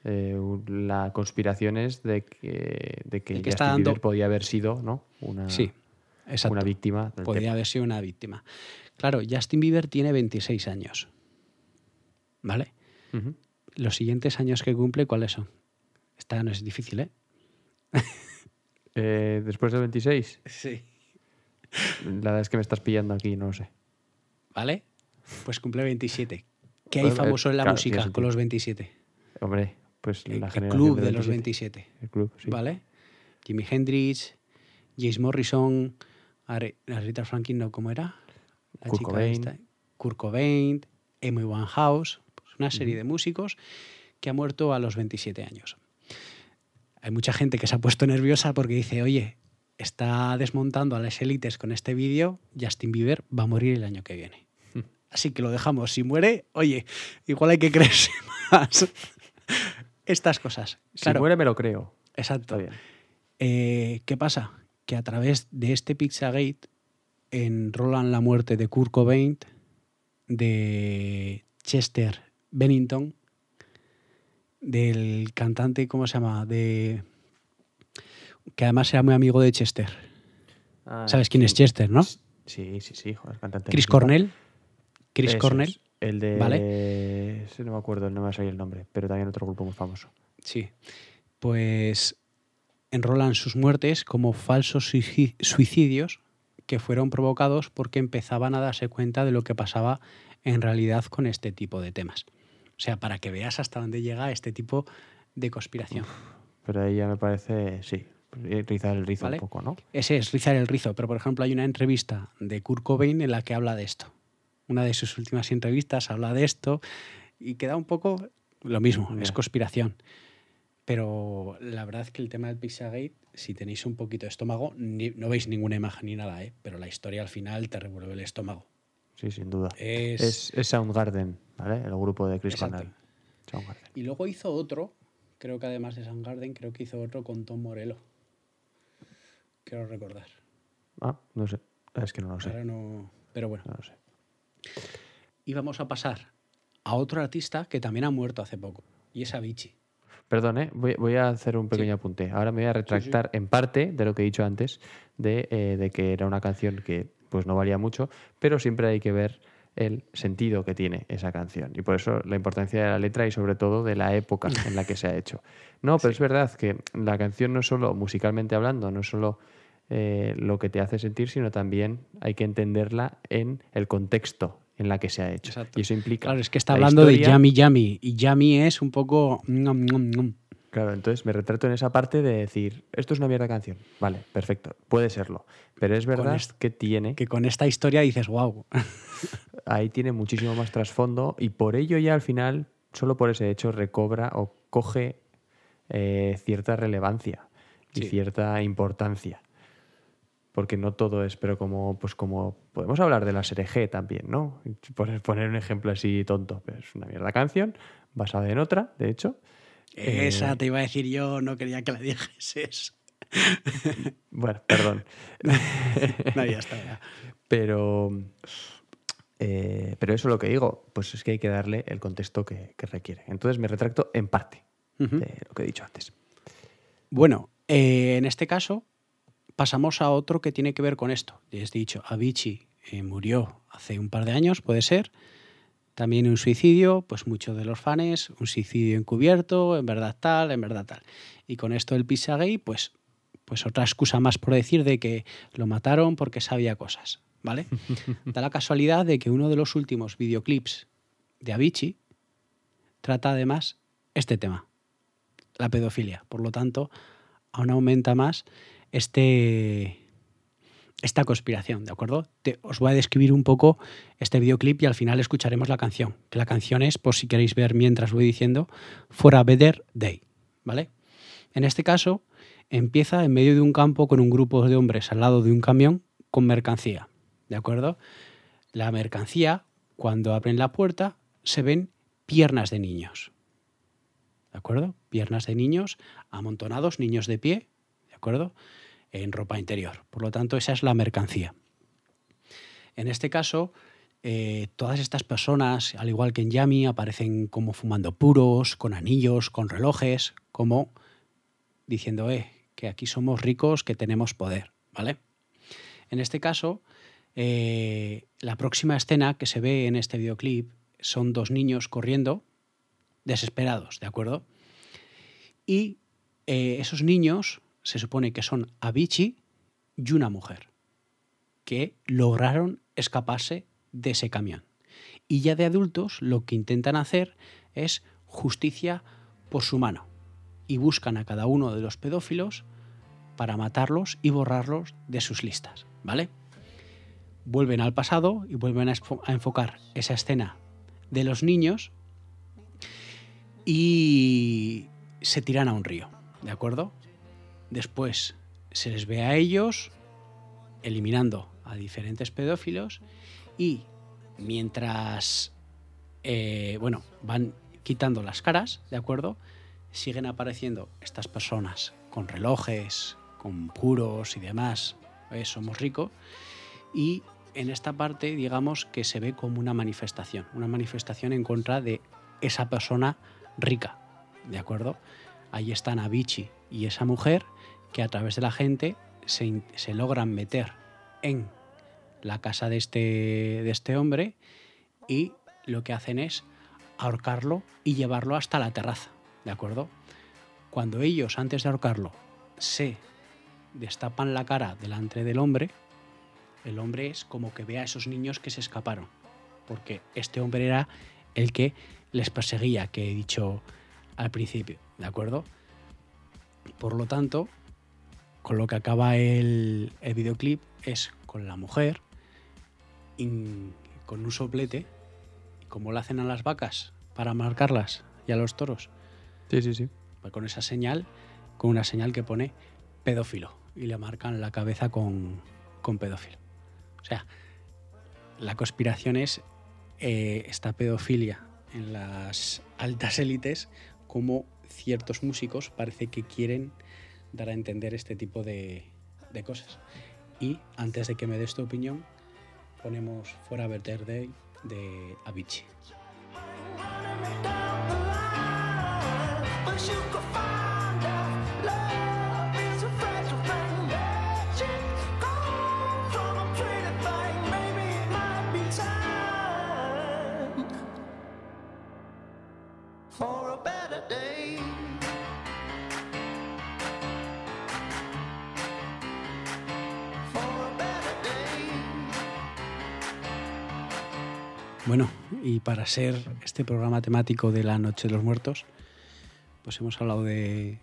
Eh, la conspiración es de que, de que Justin dando- Bieber podía haber sido, ¿no? Una, sí, una víctima del Podría tema. haber sido una víctima. Claro, Justin Bieber tiene 26 años. ¿Vale? Los siguientes años que cumple, ¿cuáles son? Esta no es difícil, ¿eh? Eh, después del 26, Sí. la verdad es que me estás pillando aquí, no lo sé. ¿Vale? Pues cumple 27. ¿Qué hay Bueno, eh, famoso en la claro, música con los 27? Hombre, pues El, la el generación club de los 27. El club, sí. ¿Vale? Jimi Hendrix, James Morrison, Aretha Franklin, ¿no? ¿Cómo era? La Kurt chica Cobain. esta. Kurt Cobain, Amy Winehouse, pues una serie de músicos que ha muerto a los 27 años. Hay mucha gente que se ha puesto nerviosa porque dice, oye, está desmontando a las élites con este vídeo, Justin Bieber va a morir el año que viene. Así que lo dejamos. Si muere, oye, igual hay que creerse más. Estas cosas. Si muere me lo creo. exacto. Está bien. Eh, ¿Qué pasa? Que a través de este Pizzagate enrolan la muerte de Kurt Cobain, de Chester Bennington, del cantante, ¿cómo se llama? De que además era muy amigo de Chester. Ah, ¿Sabes quién es. Chester, no? Sí, sí, sí, joder, cantante. Chris. Cornell. Chris Cornell. El de. ¿Vale? no me acuerdo, no me salir el nombre, pero también otro grupo muy famoso. Sí. Pues enrolan sus muertes como falsos suici- suicidios que fueron provocados porque empezaban a darse cuenta de lo que pasaba en realidad con este tipo de temas. O sea, para que veas hasta dónde llega este tipo de conspiración. Pero ahí ya me parece, sí, rizar el rizo ¿Vale? un poco, ¿no? Ese es rizar el rizo, pero por ejemplo hay una entrevista de Kurt Cobain en la que habla de esto. Una de sus últimas entrevistas habla de esto y queda un poco lo mismo, es conspiración. Pero la verdad es que el tema del Pizzagate, si tenéis un poquito de estómago, ni- no veis ninguna imagen ni nada, ¿eh? pero la historia al final te revuelve el estómago. Sí, sin duda. Es... Es, es Soundgarden, ¿vale? El grupo de Chris. Soundgarden. Y luego hizo otro, creo que además de Soundgarden, creo que hizo otro con Tom Morello. Quiero recordar. Ah, no sé. Es que no lo sé. Ahora no... Pero bueno. No lo sé. Y vamos a pasar a otro artista que también ha muerto hace poco, y es Avicii. Perdón, ¿eh? voy, voy a hacer un pequeño apunte. Ahora me voy a retractar en parte de lo que he dicho antes, de, eh, de que era una canción que pues no valía mucho, pero siempre hay que ver el sentido que tiene esa canción. Y por eso la importancia de la letra y sobre todo de la época en la que se ha hecho. No, pero es verdad que la canción no es solo musicalmente hablando, no es solo eh, lo que te hace sentir, sino también hay que entenderla en el contexto en la que se ha hecho. Exacto. Y eso implica... Claro, es que está la hablando de Yami Yami, y Yami es un poco... Claro, entonces me retrato en esa parte de decir, esto es una mierda canción. Vale, perfecto, puede serlo. Pero es verdad que tiene, Que con esta historia dices, wow. ahí tiene muchísimo más trasfondo y por ello ya al final, solo por ese hecho, recobra o coge eh, cierta relevancia y cierta importancia. Porque no todo es, pero como, pues como podemos hablar de la SRG también, ¿no? Poner, poner un ejemplo así tonto, pero es una mierda canción, basada en otra, de hecho. Eh, Esa te iba a decir yo, no quería que la dijeses. Bueno, perdón. No, ya está, ya. Pero, eh, pero eso es lo que digo, pues es que hay que darle el contexto que, que requiere. Entonces me retracto en parte de lo que he dicho antes. Bueno, eh, en este caso pasamos a otro que tiene que ver con esto. Ya has dicho, Avicii eh, murió hace un par de años, puede ser. También un suicidio, pues muchos de los fans, un suicidio encubierto, en verdad tal, en verdad tal. Y con esto del Pizzagate, pues, pues otra excusa más por decir de que lo mataron porque sabía cosas, ¿vale? da la casualidad de que uno de los últimos videoclips de Avicii trata además este tema, la pedofilia. Por lo tanto, aún aumenta más este, esta conspiración, ¿de acuerdo? Te- os voy a describir un poco este videoclip y al final escucharemos la canción. Que la canción es, por si queréis ver mientras voy diciendo, For a Better Day, ¿vale? En este caso, empieza en medio de un campo con un grupo de hombres al lado de un camión con mercancía, ¿de acuerdo? La mercancía, cuando abren la puerta, se ven piernas de niños, ¿de acuerdo? Piernas de niños amontonados, niños de pie, ¿de acuerdo? En ropa interior. Por lo tanto, esa es la mercancía. En este caso, eh, todas estas personas, al igual que en Yami, aparecen como fumando puros, con anillos, con relojes, como diciendo, eh, que aquí somos ricos, que tenemos poder, ¿vale? En este caso, eh, la próxima escena que se ve en este videoclip son dos niños corriendo, desesperados, ¿de acuerdo? Y eh, esos niños se supone que son Avicii y una mujer que lograron escaparse de ese camión. Y ya de adultos lo que intentan hacer es justicia por su mano y buscan a cada uno de los pedófilos para matarlos y borrarlos de sus listas, ¿vale? Vuelven al pasado y vuelven a enfocar esa escena de los niños y se tiran a un río, ¿de acuerdo? Después se les ve a ellos eliminando a diferentes pedófilos y mientras, eh, bueno, van quitando las caras, ¿de acuerdo? Siguen apareciendo estas personas con relojes, con puros y demás. eh, somos ricos. Y en esta parte, digamos que se ve como una manifestación, una manifestación en contra de esa persona rica, ¿de acuerdo? Ahí están Avicii y esa mujer que a través de la gente se, se logran meter en la casa de este, de este hombre y lo que hacen es ahorcarlo y llevarlo hasta la terraza, ¿de acuerdo? Cuando ellos, antes de ahorcarlo, se destapan la cara delante del hombre, el hombre es como que ve a esos niños que se escaparon, porque este hombre era el que les perseguía, que he dicho al principio, ¿de acuerdo? Por lo tanto, con lo que acaba el, el videoclip es con la mujer, in- con un soplete, como lo hacen a las vacas para marcarlas y a los toros, Sí, sí, sí. pues con esa señal, con una señal que pone pedófilo y le marcan la cabeza con, con pedófilo. O sea, la conspiración es eh, esta pedofilia en las altas élites, como ciertos músicos parece que quieren dar a entender este tipo de, cosas. Y antes de que me des tu opinión, ponemos Forever Day de Avicii. Bueno, y para ser este programa temático de la Noche de los Muertos, pues hemos hablado de,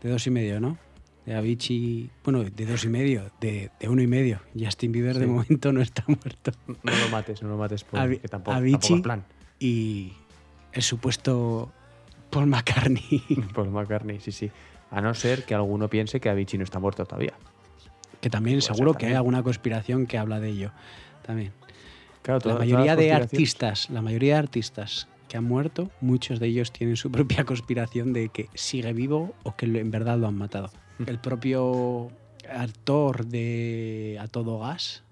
de dos y medio, ¿no? De Avicii, bueno, de dos y medio, de, de uno y medio. Justin Bieber de momento no está muerto. No lo mates, no lo mates porque tampoco, Avicii tampoco plan. y el supuesto Paul McCartney, Paul McCartney, sí, sí. A no ser que alguno piense que Avicii no está muerto todavía. que también Puede seguro que hay alguna conspiración que habla de ello. También. Claro, La mayoría de artistas, la mayoría de artistas que han muerto, muchos de ellos tienen su propia conspiración de que sigue vivo o que en verdad lo han matado. El propio actor de A Todo Gas,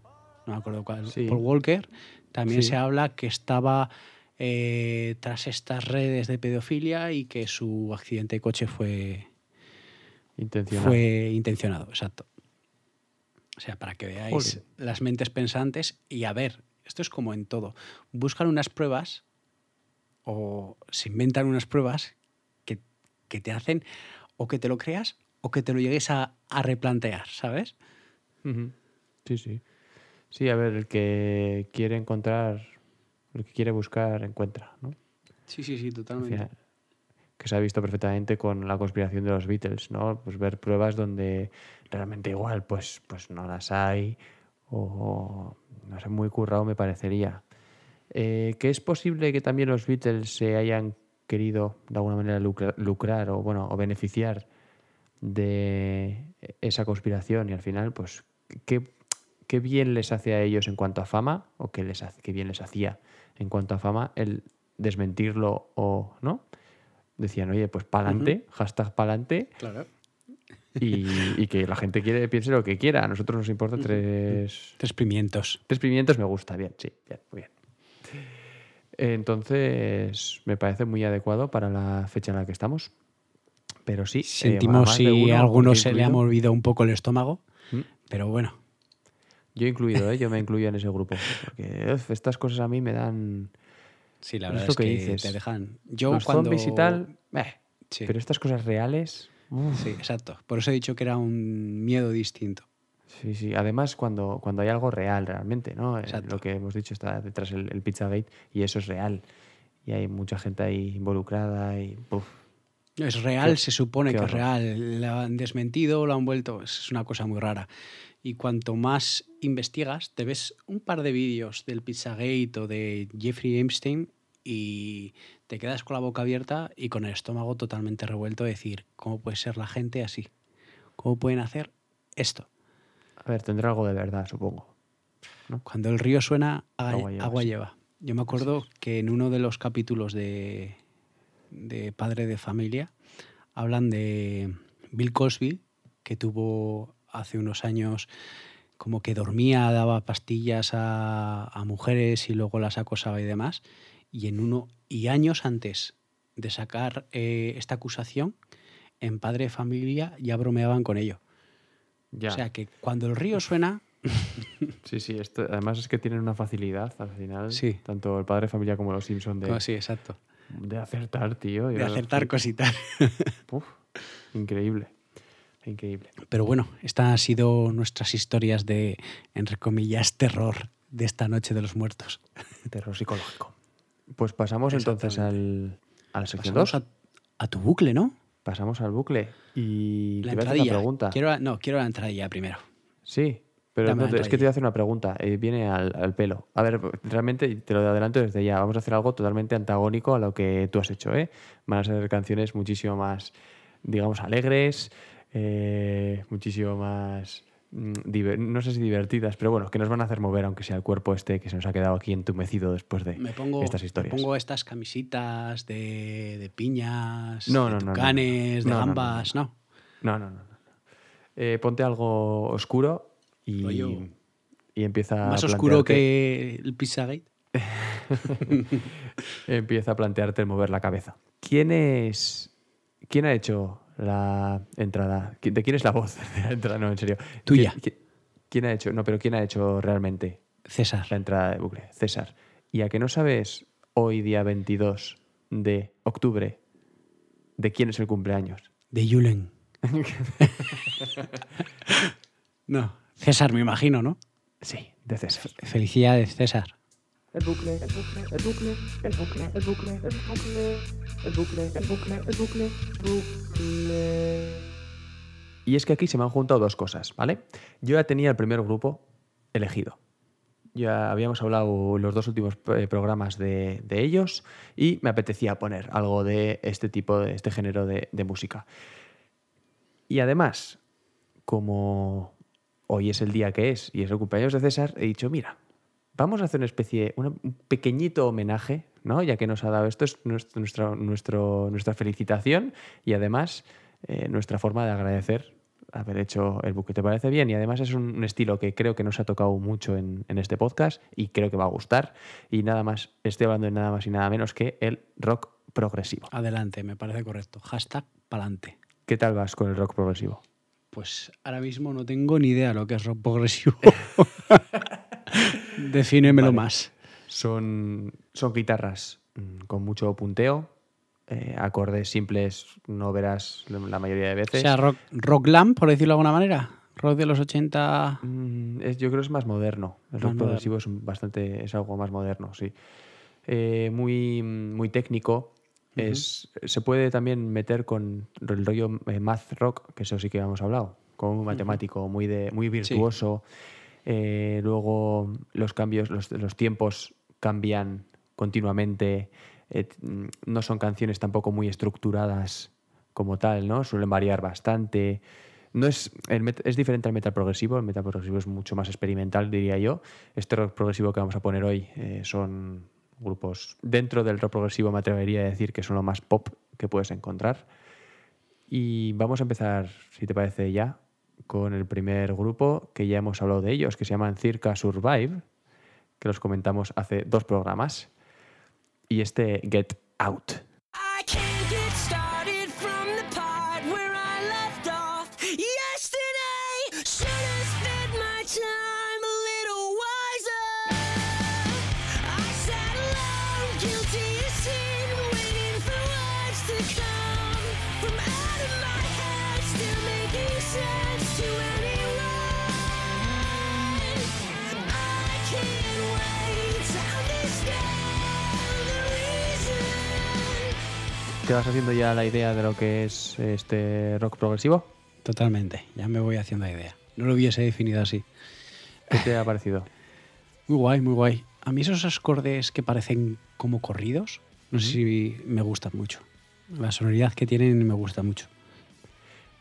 no me acuerdo cuál, Sí. Paul Walker, también Sí. se habla que estaba eh, tras estas redes de pedofilia y que su accidente de coche fue, Intencional. fue intencionado, exacto. O sea, para que veáis Joder. las mentes pensantes y a ver, esto es como en todo. Buscan unas pruebas o se inventan unas pruebas que, que te hacen o que te lo creas o que te lo llegues a, a replantear, ¿sabes? Sí, sí. Sí, a ver, el que quiere encontrar, el que quiere buscar, encuentra, ¿no? Sí, sí, sí, Al totalmente. que se ha visto perfectamente con la conspiración de los Beatles, ¿no? Pues ver pruebas donde realmente igual pues, pues no las hay o no sé, muy currado me parecería. Eh, que es posible que también los Beatles se hayan querido de alguna manera lucra- lucrar o bueno o beneficiar de esa conspiración y al final pues qué, qué bien les hace a ellos en cuanto a fama o qué, les qué bien les hacía en cuanto a fama el desmentirlo o no decían oye pues pa'lante hashtag pa'lante Claro. Y, y que la gente quiere piense lo que quiera a nosotros nos importa tres Tres pimientos. Tres pimientos me gusta, bien, sí, bien, muy bien. Entonces, me parece muy adecuado para la fecha en la que estamos. Pero sí, eh, Sentimos de si uno, a alguno se le ha movido un poco el estómago, ¿Mm? pero bueno. Yo incluido, ¿eh? yo me incluyo en ese grupo. Porque uf, estas cosas a mí me dan. Sí, la verdad es que que, dices. te dejan. Yo los cuando zombies y tal. eh, Sí. Pero estas cosas reales. Uf, Sí, exacto. Por eso he dicho que era un miedo distinto. Sí, sí. Además, cuando, cuando hay algo real realmente, ¿no? Eh, Exacto. Lo que hemos dicho está detrás el, el Pizzagate y eso es real. Y hay mucha gente ahí involucrada y. uf, Es real, Qué- se supone que es real. Lo han desmentido, lo han vuelto. Es una cosa muy rara. Y cuanto más investigas, te ves un par de vídeos del Pizzagate o de Jeffrey Epstein y te quedas con la boca abierta y con el estómago totalmente revuelto. de decir, ¿cómo puede ser la gente así? ¿Cómo pueden hacer esto? A ver, tendrá algo de verdad, supongo. Cuando el río suena, agua, lleva, agua sí. lleva. Yo me acuerdo que en uno de los capítulos de, de Padre de Familia hablan de Bill Cosby, que tuvo hace unos años como que dormía, daba pastillas a, a mujeres y luego las acosaba y demás. Y en uno y años antes de sacar eh, esta acusación, en Padre de Familia ya bromeaban con ello. Ya. O sea que cuando el río suena, sí, sí, esto, además es que tienen una facilidad al final, Sí. tanto el padre de familia como los Simpson de, sí, exacto, de acertar, tío. de acertar cositas. Uf, increíble. Increíble. Pero bueno, estas han sido nuestras historias de, entre comillas, terror de esta noche de los muertos. Terror psicológico. Pues pasamos entonces al, a la sección Pasamos 2. a, a tu bucle, ¿no? Pasamos al bucle. Y La te voy a hacer una pregunta. Quiero, no, quiero la entradilla primero. Sí, pero no es que te voy a hacer una pregunta. eh, viene al, al pelo. A ver, realmente te lo adelanto desde ya. Vamos a hacer algo totalmente antagónico a lo que tú has hecho. ¿eh? Van a ser canciones muchísimo más, digamos, alegres, eh, muchísimo más. Mm, no sé si divertidas, pero bueno, que nos van a hacer mover, aunque sea el cuerpo este que se nos ha quedado aquí entumecido después de Me pongo, estas me historias. pongo estas camisitas de, de piñas, No, de no, tucanes, no. de No, no, no, gambas, no. No, no, no. Eh, ponte algo oscuro y, Rollo- y empieza Más a oscuro que el Pizzagate. empieza a plantearte el mover la cabeza. ¿Quién es. ¿Quién ha hecho la entrada? ¿Qui- ¿De quién es la voz de la entrada? No, en serio. Tuya. ¿Quién, quién- quién ha hecho? No, pero ¿quién ha hecho realmente César. la entrada de bucle? César. ¿Y a que no sabes hoy, día 22 de octubre, de quién es el cumpleaños? De Julen. no. César, me imagino, ¿no? Sí, de César. Felicidades, César. El bucle, el bucle, el bucle, el bucle, el bucle, el bucle, el bucle, el bucle, el bucle. Y es que aquí se me han juntado dos cosas, ¿vale? Yo ya tenía el primer grupo elegido. Ya habíamos hablado los dos últimos eh, programas de, de ellos y me apetecía poner algo de este tipo, de este género de, de música. Y además, como hoy es el día que es y es el cumpleaños de César, he dicho, mira, vamos a hacer una especie, un pequeñito homenaje, ¿no? Ya que nos ha dado esto, es nuestro, nuestro- nuestro- nuestra felicitación y además eh, nuestra forma de agradecer haber hecho el buque. ¿Te parece bien? Y además es un, un estilo que creo que nos ha tocado mucho en, en este podcast y creo que va a gustar. Y nada más, estoy hablando de nada más y nada menos que el rock progresivo. Adelante, me parece correcto. Hashtag pa'lante. ¿Qué tal vas con el rock progresivo? Pues ahora mismo no tengo ni idea lo que es rock progresivo. Defínemelo Vale. más. Son, son guitarras mm, con mucho punteo, eh, acordes simples no verás la mayoría de O veces. sea, rock, rock glam, por decirlo de alguna manera. Rock de los 80. Mm, es- yo creo que es más moderno. El Más rock moderno. progresivo es bastante, es algo más moderno, sí. Eh, muy, muy técnico. es, se puede también meter con el rollo eh, math rock, que eso sí que hemos hablado, como muy matemático, muy, de, muy virtuoso. Eh, luego los cambios, los, tiempos cambian continuamente. eh, no son canciones tampoco muy estructuradas como tal, ¿no? Suelen variar bastante. No es, es diferente al metal progresivo, el metal progresivo es mucho más experimental, diría yo. Este rock progresivo que vamos a poner hoy eh, son grupos dentro del rock progresivo, me atrevería a decir que son lo más pop que puedes encontrar. Y vamos a empezar, si te parece ya, con el primer grupo que ya hemos hablado de ellos, que se llaman Circa Survive, que los comentamos hace dos programas. Y este Get Out. ¿Te vas haciendo ya la idea de lo que es este rock progresivo? Totalmente, ya me voy haciendo la idea. No lo hubiese definido así. ¿Qué te ha parecido? Muy guay, muy guay. A mí esos acordes que parecen como corridos, no sé si me gustan mucho. La sonoridad que tienen me gusta mucho.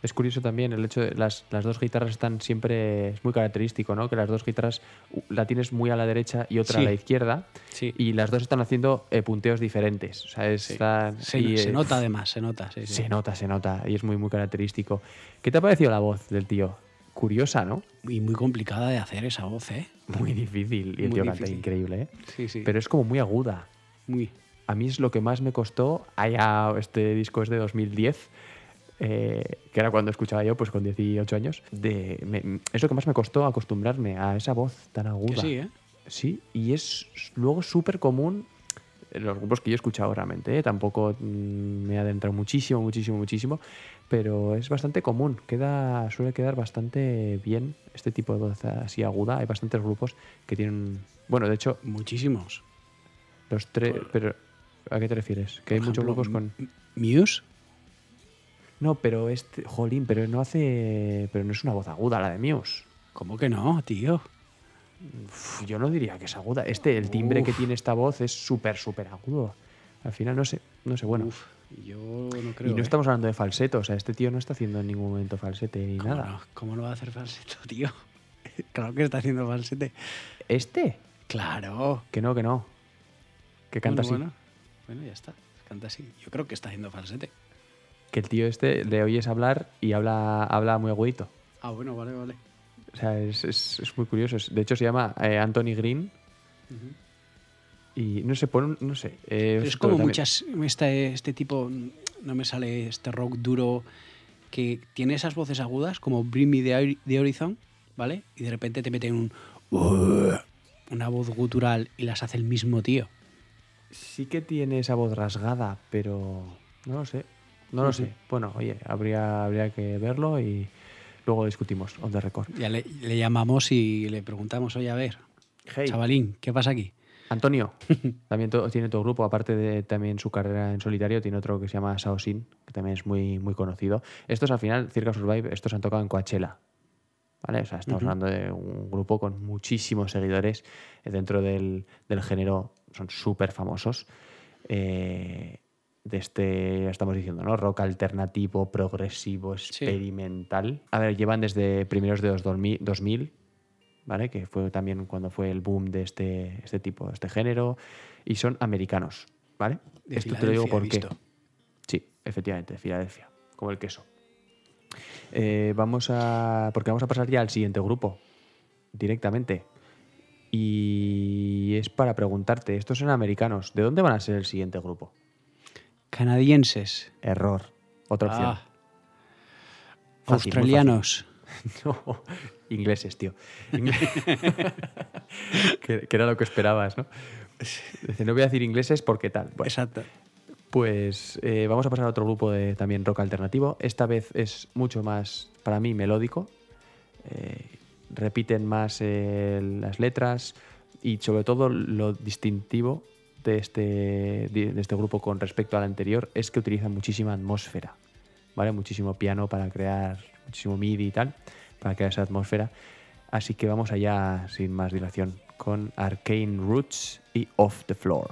Es curioso también el hecho de las, las dos guitarras están siempre. Es muy característico, ¿no? Que las dos guitarras la tienes muy a la derecha y otra Sí. a la izquierda. Sí. Y las dos están haciendo eh, punteos diferentes. O sea, es- están- Se, y, se eh, nota además, se nota. sí, sí. Se nota, se nota. Y es muy, muy característico. ¿Qué te ha parecido la voz del tío? Curiosa, ¿no? Y muy complicada de hacer esa voz, ¿eh? Muy difícil. Y el Muy tío canta increíble, ¿eh? Sí, sí. Pero es como muy aguda. Muy. A mí es lo que más me costó. Allá, este disco es de 2010, eh, que era cuando escuchaba yo, pues con 18 años. De, me- es lo que más me costó acostumbrarme a esa voz tan Que aguda. sí, ¿eh? Sí, y es luego súper común en los grupos que yo he escuchado realmente. ¿eh? Tampoco mm, me he adentrado muchísimo, muchísimo, muchísimo, pero es bastante común. Queda, suele quedar bastante bien este tipo de voz así aguda. Hay bastantes grupos que tienen. Bueno, de hecho, Muchísimos. los tres. Pero, ¿a qué te refieres? Que hay muchos grupos con. Muse. No, pero este. Jolín, pero no hace. Pero no es una voz aguda la de Muse. ¿Cómo que no, tío? Uf, yo no diría que es aguda. Este, el timbre que tiene esta voz es súper, súper agudo. Al final, no sé, no sé, bueno. Uf, yo no creo. y no ¿eh? estamos hablando de falseto, o sea, este tío no está haciendo en ningún momento falsete ni ¿Cómo nada. no? ¿Cómo no va a hacer falsete, tío? claro que está haciendo falsete. ¿Este? Claro. Que no, que no. Que canta bueno, así. Bueno, bueno, ya está. Canta así. Yo creo que está haciendo falsete. Que el tío este le oyes hablar y habla, habla muy agudito. Ah, bueno, vale, vale. O sea, es, es- es muy curioso. De hecho, se llama eh, Anthony Green. Y no sé, por un- no sé. eh, Pero es como también- muchas. Este, este tipo. No me sale este rock duro que tiene esas voces agudas, como Bring Me the, the Horizon, ¿vale? Y de repente te meten un. Una voz gutural y las hace el mismo tío. Sí que tiene esa voz rasgada, pero no lo sé. No lo sé. Bueno, oye, habría, habría que verlo y luego discutimos on the record. Ya le, le llamamos y le preguntamos, oye, a ver, Hey, chavalín, ¿qué pasa aquí? Antonio, también to- tiene otro grupo, aparte de también su carrera en solitario, tiene otro que se llama Saosin, que también es muy, muy conocido. Estos al final, Circa Survive, estos han tocado en Coachella. ¿Vale? O sea, estamos hablando de un grupo con muchísimos seguidores eh, dentro del, del género, son súper famosos. Eh, de este, estamos diciendo, ¿no? Rock alternativo, progresivo, experimental. A ver, llevan desde primeros de los 2000, 2000 ¿vale? Que fue también cuando fue el boom de este, este tipo, este género. Y son americanos, ¿vale? De Esto te lo digo porque... visto. Sí, efectivamente, de Filadelfia, como el queso. Eh, vamos a... Porque vamos a pasar ya al siguiente grupo, directamente. Y es para preguntarte, estos son americanos, ¿de dónde van a ser el siguiente grupo? Canadienses. Error. Otra opción. Ah, Fácil, muy australianos. No, ingleses, tío. Que, que era lo que esperabas, ¿no? Dice, no voy a decir ingleses porque tal. Bueno, Exacto. pues eh, vamos a pasar a otro grupo de también rock alternativo. Esta vez es mucho más, para mí, melódico. Eh, repiten más eh, las letras y sobre todo lo distintivo de este, de este grupo con respecto al anterior es que utilizan muchísima atmósfera. ¿vale? Muchísimo piano para crear, muchísimo MIDI y tal, para crear esa atmósfera. Así que vamos allá sin más dilación con Arcane Roots y Off the Floor.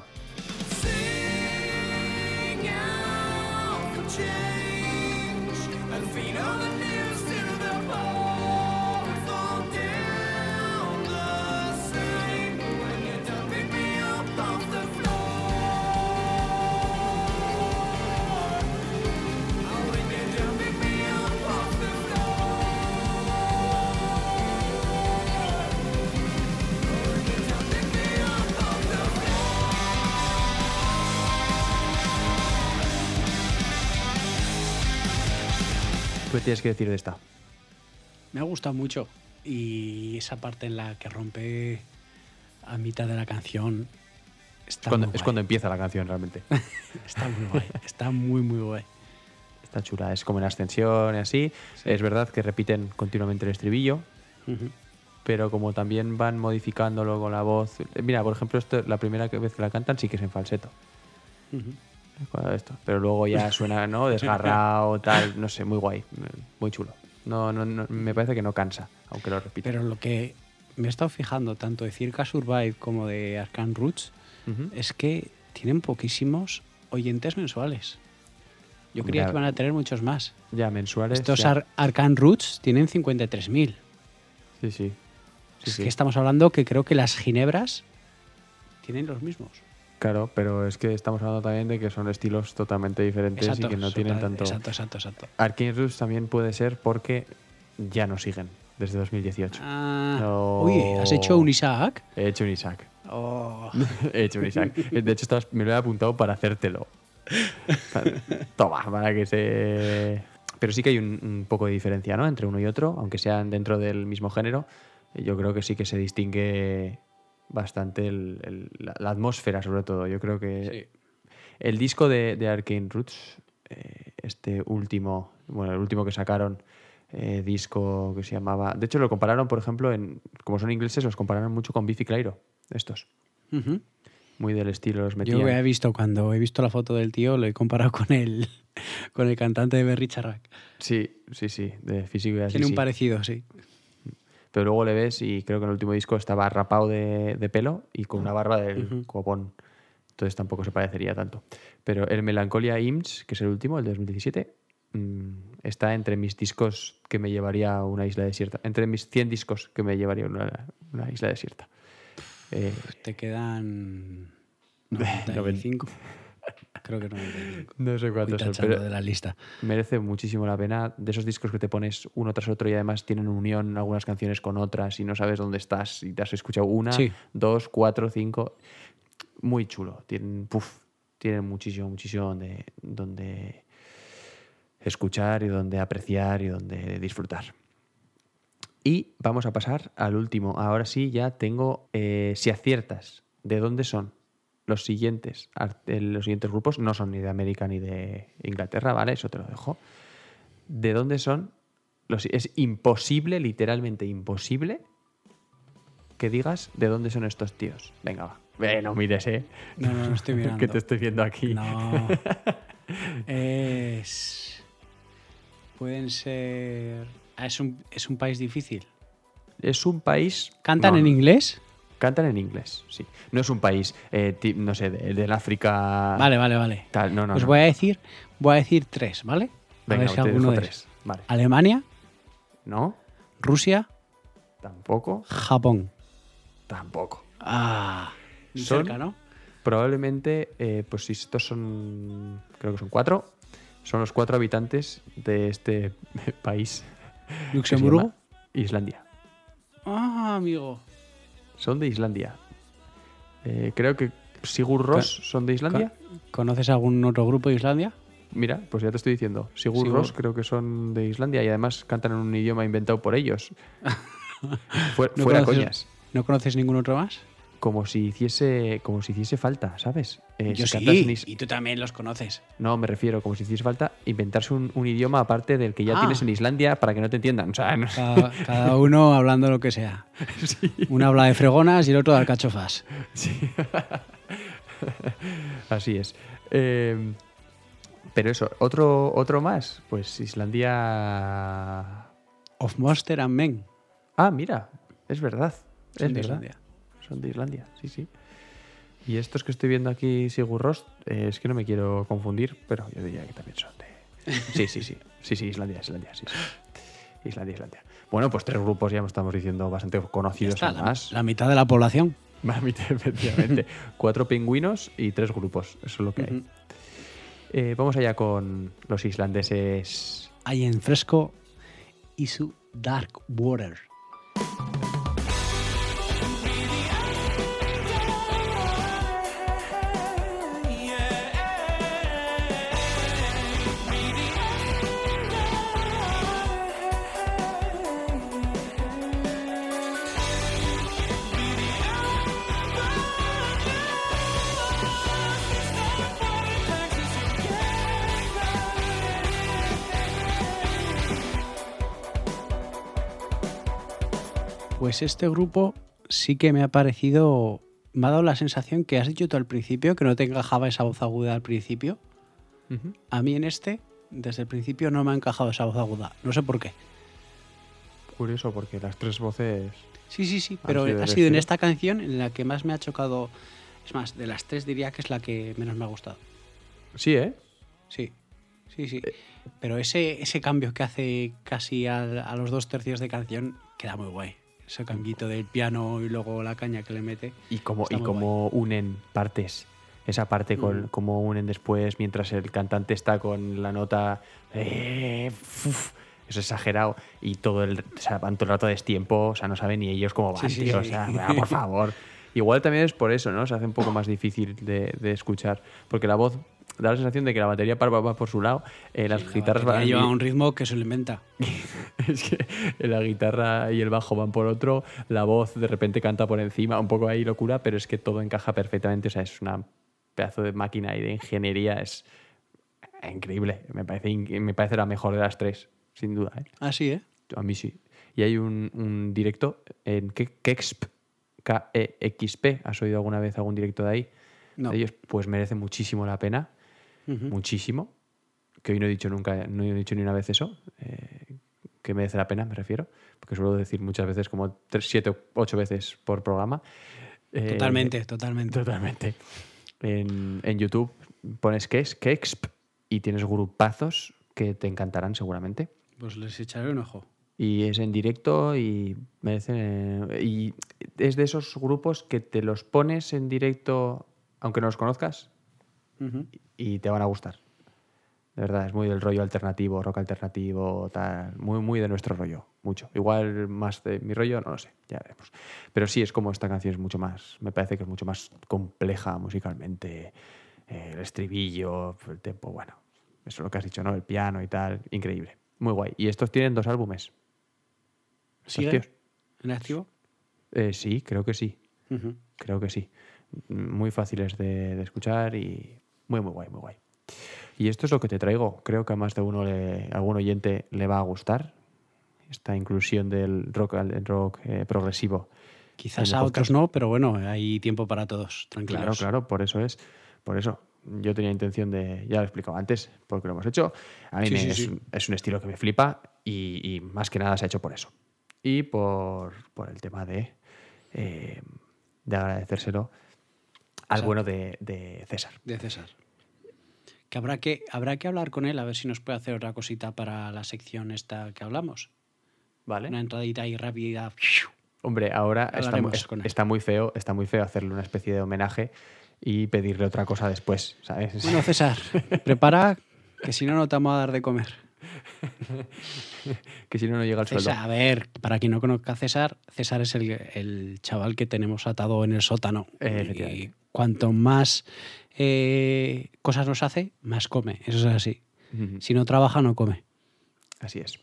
Tienes que decir de esta? Me ha gustado mucho. Y esa parte en la que rompe a mitad de la canción está Cuando- muy es guay. cuando empieza la canción realmente. Está muy guay. Está muy, muy guay. Está chula, es como en ascensión y así. Es verdad que repiten continuamente el estribillo, pero como también van modificándolo con la voz. Mira, por ejemplo, esto, la primera vez que la cantan sí que es en falseto. Esto. Pero luego ya suena, ¿no? Desgarrado, tal, no sé, muy guay, muy chulo. No, no, no, me parece que no cansa, aunque lo repita. Pero lo que me he estado fijando, tanto de Circa Survive como de Arcane Roots, es que tienen poquísimos oyentes mensuales. Yo creía Ya. que iban a tener muchos más. Ya, mensuales. Estos ya. Ar- Arcane Roots tienen 53.000. Sí, sí. Sí, es sí. que estamos hablando que creo que las ginebras tienen los mismos. Claro, pero es que estamos hablando también de que son estilos totalmente diferentes y que no tienen tanto. Exacto, exacto, exacto. Arcane Roots también puede ser porque ya no siguen desde 2018. Ah, No. Uy, ¿has hecho un Isaac? He hecho un Isaac. Oh. He hecho un Isaac. De hecho, me lo he apuntado para hacértelo. Toma, para que se. Pero sí que hay un, un poco de diferencia, ¿no? Entre uno y otro, aunque sean dentro del mismo género. Yo creo que sí que se distingue bastante el- el- la, la atmósfera, sobre todo. Yo creo que el disco de, de Arcane Roots, eh, este último, bueno, el último que sacaron, eh, disco que se llamaba. De hecho, lo compararon, por ejemplo, en, como son ingleses, los compararon mucho con Biffy Clyro, estos. Muy del estilo, los metían. Yo he visto, cuando he visto la foto del tío, lo he comparado con el, con el cantante de Berry Charrac. Sí, sí, sí, de físico y así. Tiene un sí. parecido, sí. Pero luego le ves y creo que en el último disco estaba rapado de, de pelo y con una barba del Ujú. copón. Entonces tampoco se parecería tanto. Pero el Melancolia Imps, que es el último, el de 2017, mm, está entre mis discos que me llevaría a una isla desierta. Entre mis 100 discos que me llevaría a una, una isla desierta. Eh, Te quedan Noven- 95. Creo que 95. no sé cuántos son, pero de la lista. merece muchísimo la pena. De esos discos que te pones uno tras otro y además tienen unión algunas canciones con otras y no sabes dónde estás y te has escuchado una, Sí. dos, cuatro, cinco. Muy chulo. Tienen, puf, tienen muchísimo, muchísimo donde, donde escuchar y donde apreciar y donde disfrutar. Y vamos a pasar al último. Ahora sí, ya tengo, eh, si aciertas de dónde son los siguientes, eh, los siguientes grupos, no son ni de América ni de Inglaterra, ¿vale? Eso te lo dejo. ¿De dónde son? Los, es imposible, literalmente imposible, que digas de dónde son estos tíos. Venga, va. Ve, no mires, ¿eh? No, no, no estoy mirando. que te estoy viendo aquí. No. es. Pueden ser. Ah, es, un, es un país difícil. Es un país... ¿Cantan no, en inglés? Cantan en inglés, sí. No es un país, eh, ti- no sé, de- del África... Vale, vale, vale. tal, no, no, Pues no. voy a decir, voy a decir tres, ¿vale? A Venga, ver si te alguno dejo es. tres. Vale. Alemania, ¿No? Rusia, Tampoco. Japón. Tampoco. Ah, Son- cerca, ¿no? Probablemente, eh, pues si estos son, creo que son cuatro, son los cuatro habitantes de este país. que se Luxemburgo. llama Islandia. Ah, amigo. Son de Islandia. Eh, creo que Sigur Rós son de Islandia. ¿Conoces algún otro grupo de Islandia? Mira, pues ya te estoy diciendo. Sigur Sigur- Rós creo que son de Islandia y además cantan en un idioma inventado por ellos. Fuera, ¿No fuera conoces- coñas. ¿No conoces ningún otro más? Como si hiciese, como si hiciese falta, ¿sabes? Eh, Yo sí, cantas y tú también los conoces. No, me refiero, como si hiciese falta inventarse un, un idioma aparte del que ya Ah. tienes en Islandia para que no te entiendan. O sea, no- Cada, cada uno hablando lo que sea. Uno habla de fregonas y el otro de alcachofas. Así es. Eh, pero eso, otro, otro más. Pues Islandia. Of Monster and Men. Ah, mira, es verdad. Son es de verdad. Islandia. Son de Islandia, sí, sí. Y estos que estoy viendo aquí, Sigur Rós, eh, es que no me quiero confundir, pero yo diría que también son de. Sí, sí, sí. Sí, sí, Islandia, Islandia, sí, sí. Islandia, Islandia. Bueno, pues tres grupos ya me estamos diciendo bastante conocidos Está, la, además. la mitad de la población. Más mitad, efectivamente. Cuatro pingüinos y tres grupos. Eso es lo que hay. Eh, vamos allá con los islandeses. Hay en fresco y su Dark Water. Pues este grupo sí que me ha parecido. Me ha dado la sensación que has dicho tú al principio, que no te encajaba esa voz aguda al principio. A mí en este, desde el principio, no me ha encajado esa voz aguda. No sé por qué. Curioso, porque las tres voces. Sí, sí, sí, pero sido ha sido en estilo. esta canción en la que más me ha chocado. Es más, de las tres diría que es la que menos me ha gustado. Sí, ¿eh? Sí. Sí, sí. Pero ese, ese cambio que hace casi al- a, los dos tercios de canción queda muy guay. Ese cambiito del piano y luego la caña que le mete. Y cómo, y cómo unen partes. Esa parte con Mm. cómo unen después mientras el cantante está con la nota. eh, uf, es exagerado. Y todo el, o sea, van todo el rato a destiempo. O sea, no saben ni ellos cómo van, Sí, tío. sí. O sea, por favor. Igual también es por eso, ¿no? Se hace un poco más difícil de, de escuchar. Porque la voz da la sensación de que la batería va por su lado. eh, las guitarras Ya van. lleva un ritmo que se lo inventa. Es que la guitarra y el bajo van por otro, la voz de repente canta por encima, un poco ahí locura, pero es que todo encaja perfectamente. O sea, es una pedazo de máquina y de ingeniería, es increíble. Me parece, me parece la mejor de las tres, sin duda. ¿eh? Ah, sí, ¿eh? A mí sí. Y hay un, un directo en Ke- Kexp, K-E-X-P. ¿Has oído alguna vez algún directo de ahí? No. De ellos, pues merece muchísimo la pena Muchísimo. Que hoy no he dicho nunca, no he dicho ni una vez eso. eh, que merece la pena, me refiero. Porque suelo decir muchas veces, como tres, siete o ocho veces por programa. Eh, Totalmente, totalmente. Totalmente. En, en YouTube pones Kex- Kexp y tienes grupazos que te encantarán seguramente. Pues les echaré un ojo. Y es en directo y merecen. eh, y es de esos grupos que te los pones en directo, aunque no los conozcas, Y te van a gustar. De verdad, es muy del rollo alternativo, rock alternativo, tal. Muy, muy de nuestro rollo, mucho. Igual más de mi rollo, no lo sé, ya veremos. Pero sí, es como esta canción es mucho más, me parece que es mucho más compleja musicalmente. eh, el estribillo, el tempo, bueno. Eso es lo que has dicho, ¿no? El piano y tal, increíble. Muy guay. Y estos tienen dos álbumes. ¿Sigue en activo? Eh, sí, creo que sí. Creo que sí. Muy fáciles de, de escuchar y muy, muy guay, muy guay. Y esto es lo que te traigo. Creo que a más de uno, le, a algún oyente le va a gustar esta inclusión del rock, el rock eh, progresivo. Quizás a otros no, pero bueno, hay tiempo para todos. Tranquilos. Claro, claro, por eso es. Por eso. Yo tenía intención de, ya lo he explicado antes, porque lo hemos hecho. A mí Sí, me- sí, es, sí. un- es un estilo que me flipa y, y más que nada se ha hecho por eso. Y por, por el tema de, eh, de agradecérselo al bueno de, de César. De César. Que habrá, que habrá que hablar con él a ver si nos puede hacer otra cosita para la sección esta que hablamos. ¿Vale? Una entradita ahí rápida. Hombre, ahora está, está muy feo, está muy feo hacerle una especie de homenaje y pedirle otra cosa después, ¿sabes? Bueno, César, prepara que si no, no te vamos a dar de comer. que si no, no llega el sueldo. A ver, para quien no conozca a César, César es el, el chaval que tenemos atado en el sótano. Eh, y cuanto más eh, cosas nos hace, más come. Eso es así. Si no trabaja, no come. Así es.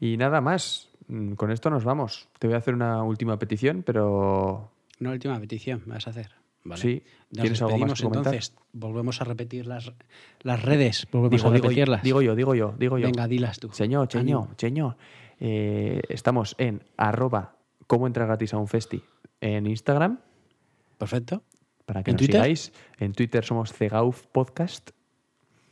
Y nada más. Mm, Con esto nos vamos. Te voy a hacer una última petición, pero Una última petición me vas a hacer. Vale. sí. Nos ¿Tienes algo más despedimos entonces. Volvemos a repetir las, las redes. Volvemos Digo, a repetirlas. digo yo, digo yo, digo yo. Venga, dilas tú. Señor, Ánimo. señor. Eh, estamos en arroba cómo entrar gratis a un festi en Instagram, Perfecto. para que ¿En nos Twitter? sigáis. En Twitter somos Cegauf Podcast.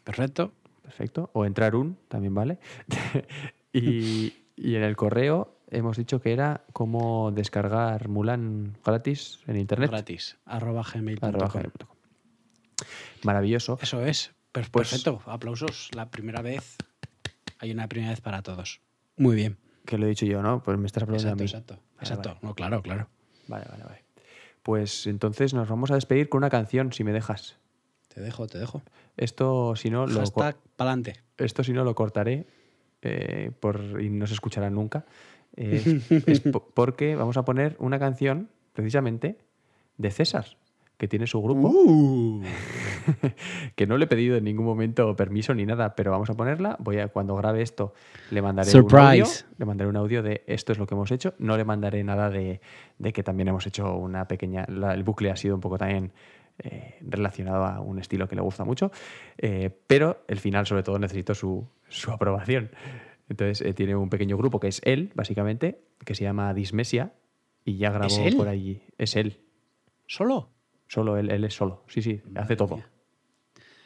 Perfecto. Perfecto. O entrar un, también vale. y, y en el correo hemos dicho que era cómo descargar Mulan gratis en internet. Gratis. Arroba gmail.com. Maravilloso. Eso es. Pues- Perfecto. Aplausos. La primera vez. Hay una primera vez para todos. Muy bien. Que lo he dicho yo, ¿no? Pues me estás aplaudiendo Exacto, a mí. exacto. Vale, exacto. vale. No, claro, claro. Vale, vale, vale. Pues entonces nos vamos a despedir con una canción, si me dejas. Te dejo, te dejo. Esto, si no, lo, Hashtag pa'lante. esto si no lo cortaré eh, por, y no se escuchará nunca. Es, es po- porque vamos a poner una canción, precisamente, de César, que tiene su grupo. Uh. que no le he pedido en ningún momento permiso ni nada, pero vamos a ponerla. Voy a, cuando grabe esto, le mandaré un audio. Le mandaré un audio de esto es lo que hemos hecho. No le mandaré nada de, de que también hemos hecho una pequeña. la- el bucle ha sido un poco también eh, relacionado a un estilo que le gusta mucho. eh, pero el final, sobre todo, necesito su, su aprobación. Entonces, eh, tiene un pequeño grupo que es él, básicamente, que se llama Dismesia. Y ya grabó por allí. Es él. ¿Solo? Solo él, él es solo. Sí, sí, hace todo. mía.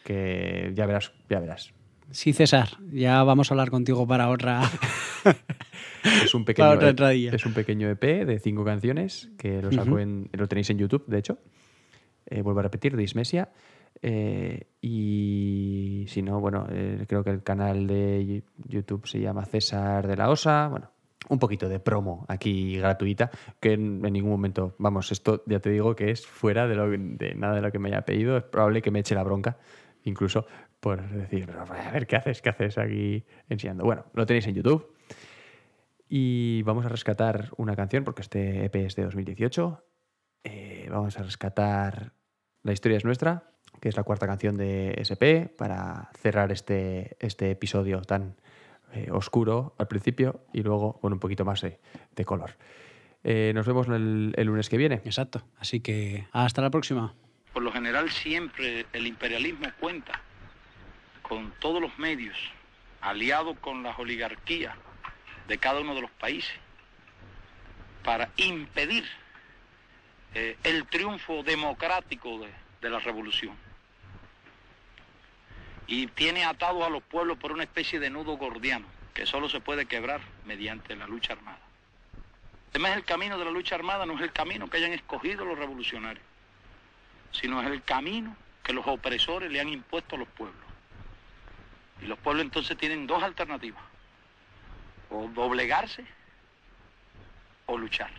Que ya verás, ya verás. Sí, César. Ya vamos a hablar contigo para otra. Es un pequeño, Para otra E- entradilla. es un pequeño EP de cinco canciones que lo saco en, lo tenéis en YouTube, de hecho. Eh, vuelvo a repetir, Dismesia. Eh, y si no, bueno, eh, creo que el canal de YouTube se llama César de la Osa. Bueno, un poquito de promo aquí gratuita, que en, ningún momento, vamos, esto ya te digo que es fuera de, lo, de nada de lo que me haya pedido. Es probable que me eche la bronca, incluso por decir, "Pero, a ver, ¿qué haces? ¿Qué haces aquí enseñando? Bueno, lo tenéis en YouTube. Y vamos a rescatar una canción, porque este EP es de 2018. Eh, vamos a rescatar La historia es nuestra, que es la cuarta canción de SP, para cerrar este, este episodio tan eh, oscuro al principio y luego con un poquito más de, de color. Eh, nos vemos el, el lunes que viene. Exacto. Así que hasta la próxima. Por lo general siempre el imperialismo cuenta con todos los medios, aliado con las oligarquías de cada uno de los países, para impedir eh, el triunfo democrático de, de la revolución. Y tiene atado a los pueblos por una especie de nudo gordiano, que solo se puede quebrar mediante la lucha armada. Además, el camino de la lucha armada no es el camino que hayan escogido los revolucionarios sino es el camino que los opresores le han impuesto a los pueblos. Y los pueblos entonces tienen dos alternativas, o doblegarse o luchar.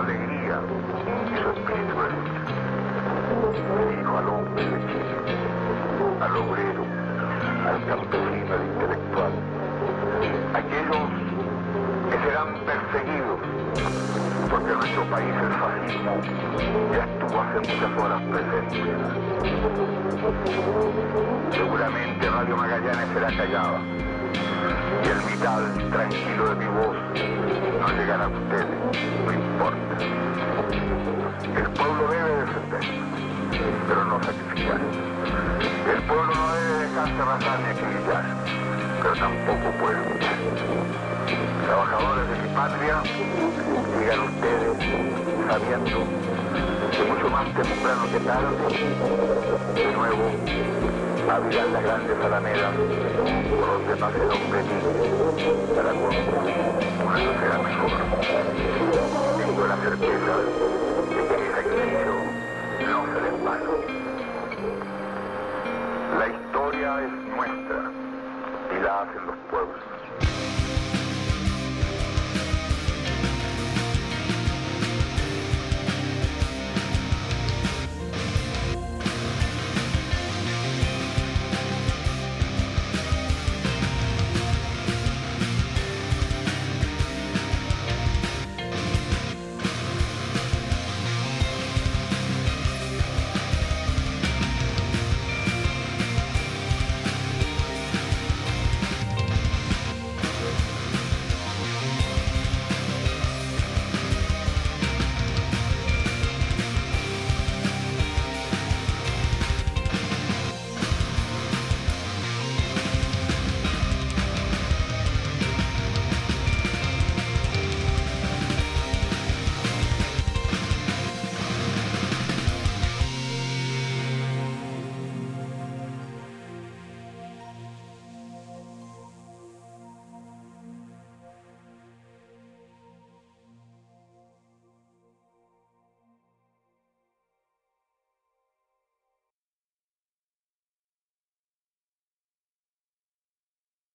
Alegría y su espíritu de lucha. Dirijo al hombre de al obrero, al campesino, al intelectual, aquellos que serán perseguidos porque nuestro país el fascismo ya estuvo hace muchas horas presente. Seguramente Radio Magallanes será callada y el vital tranquilo de mi voz no llegará a ustedes, no importa. El pueblo debe defenderse, pero no sacrificar. El pueblo no debe dejarse arrasar ni acribillar, pero tampoco puede luchar. Trabajadores de mi patria, digan ustedes, sabiendo que mucho más temprano que tarde, de nuevo, abrirán las grandes alamedas donde pase el hombre libre para construir una sociedad mejor. Tengo la certeza de que mi sacrificio no será en vano. La historia es nuestra y la hacen los pueblos.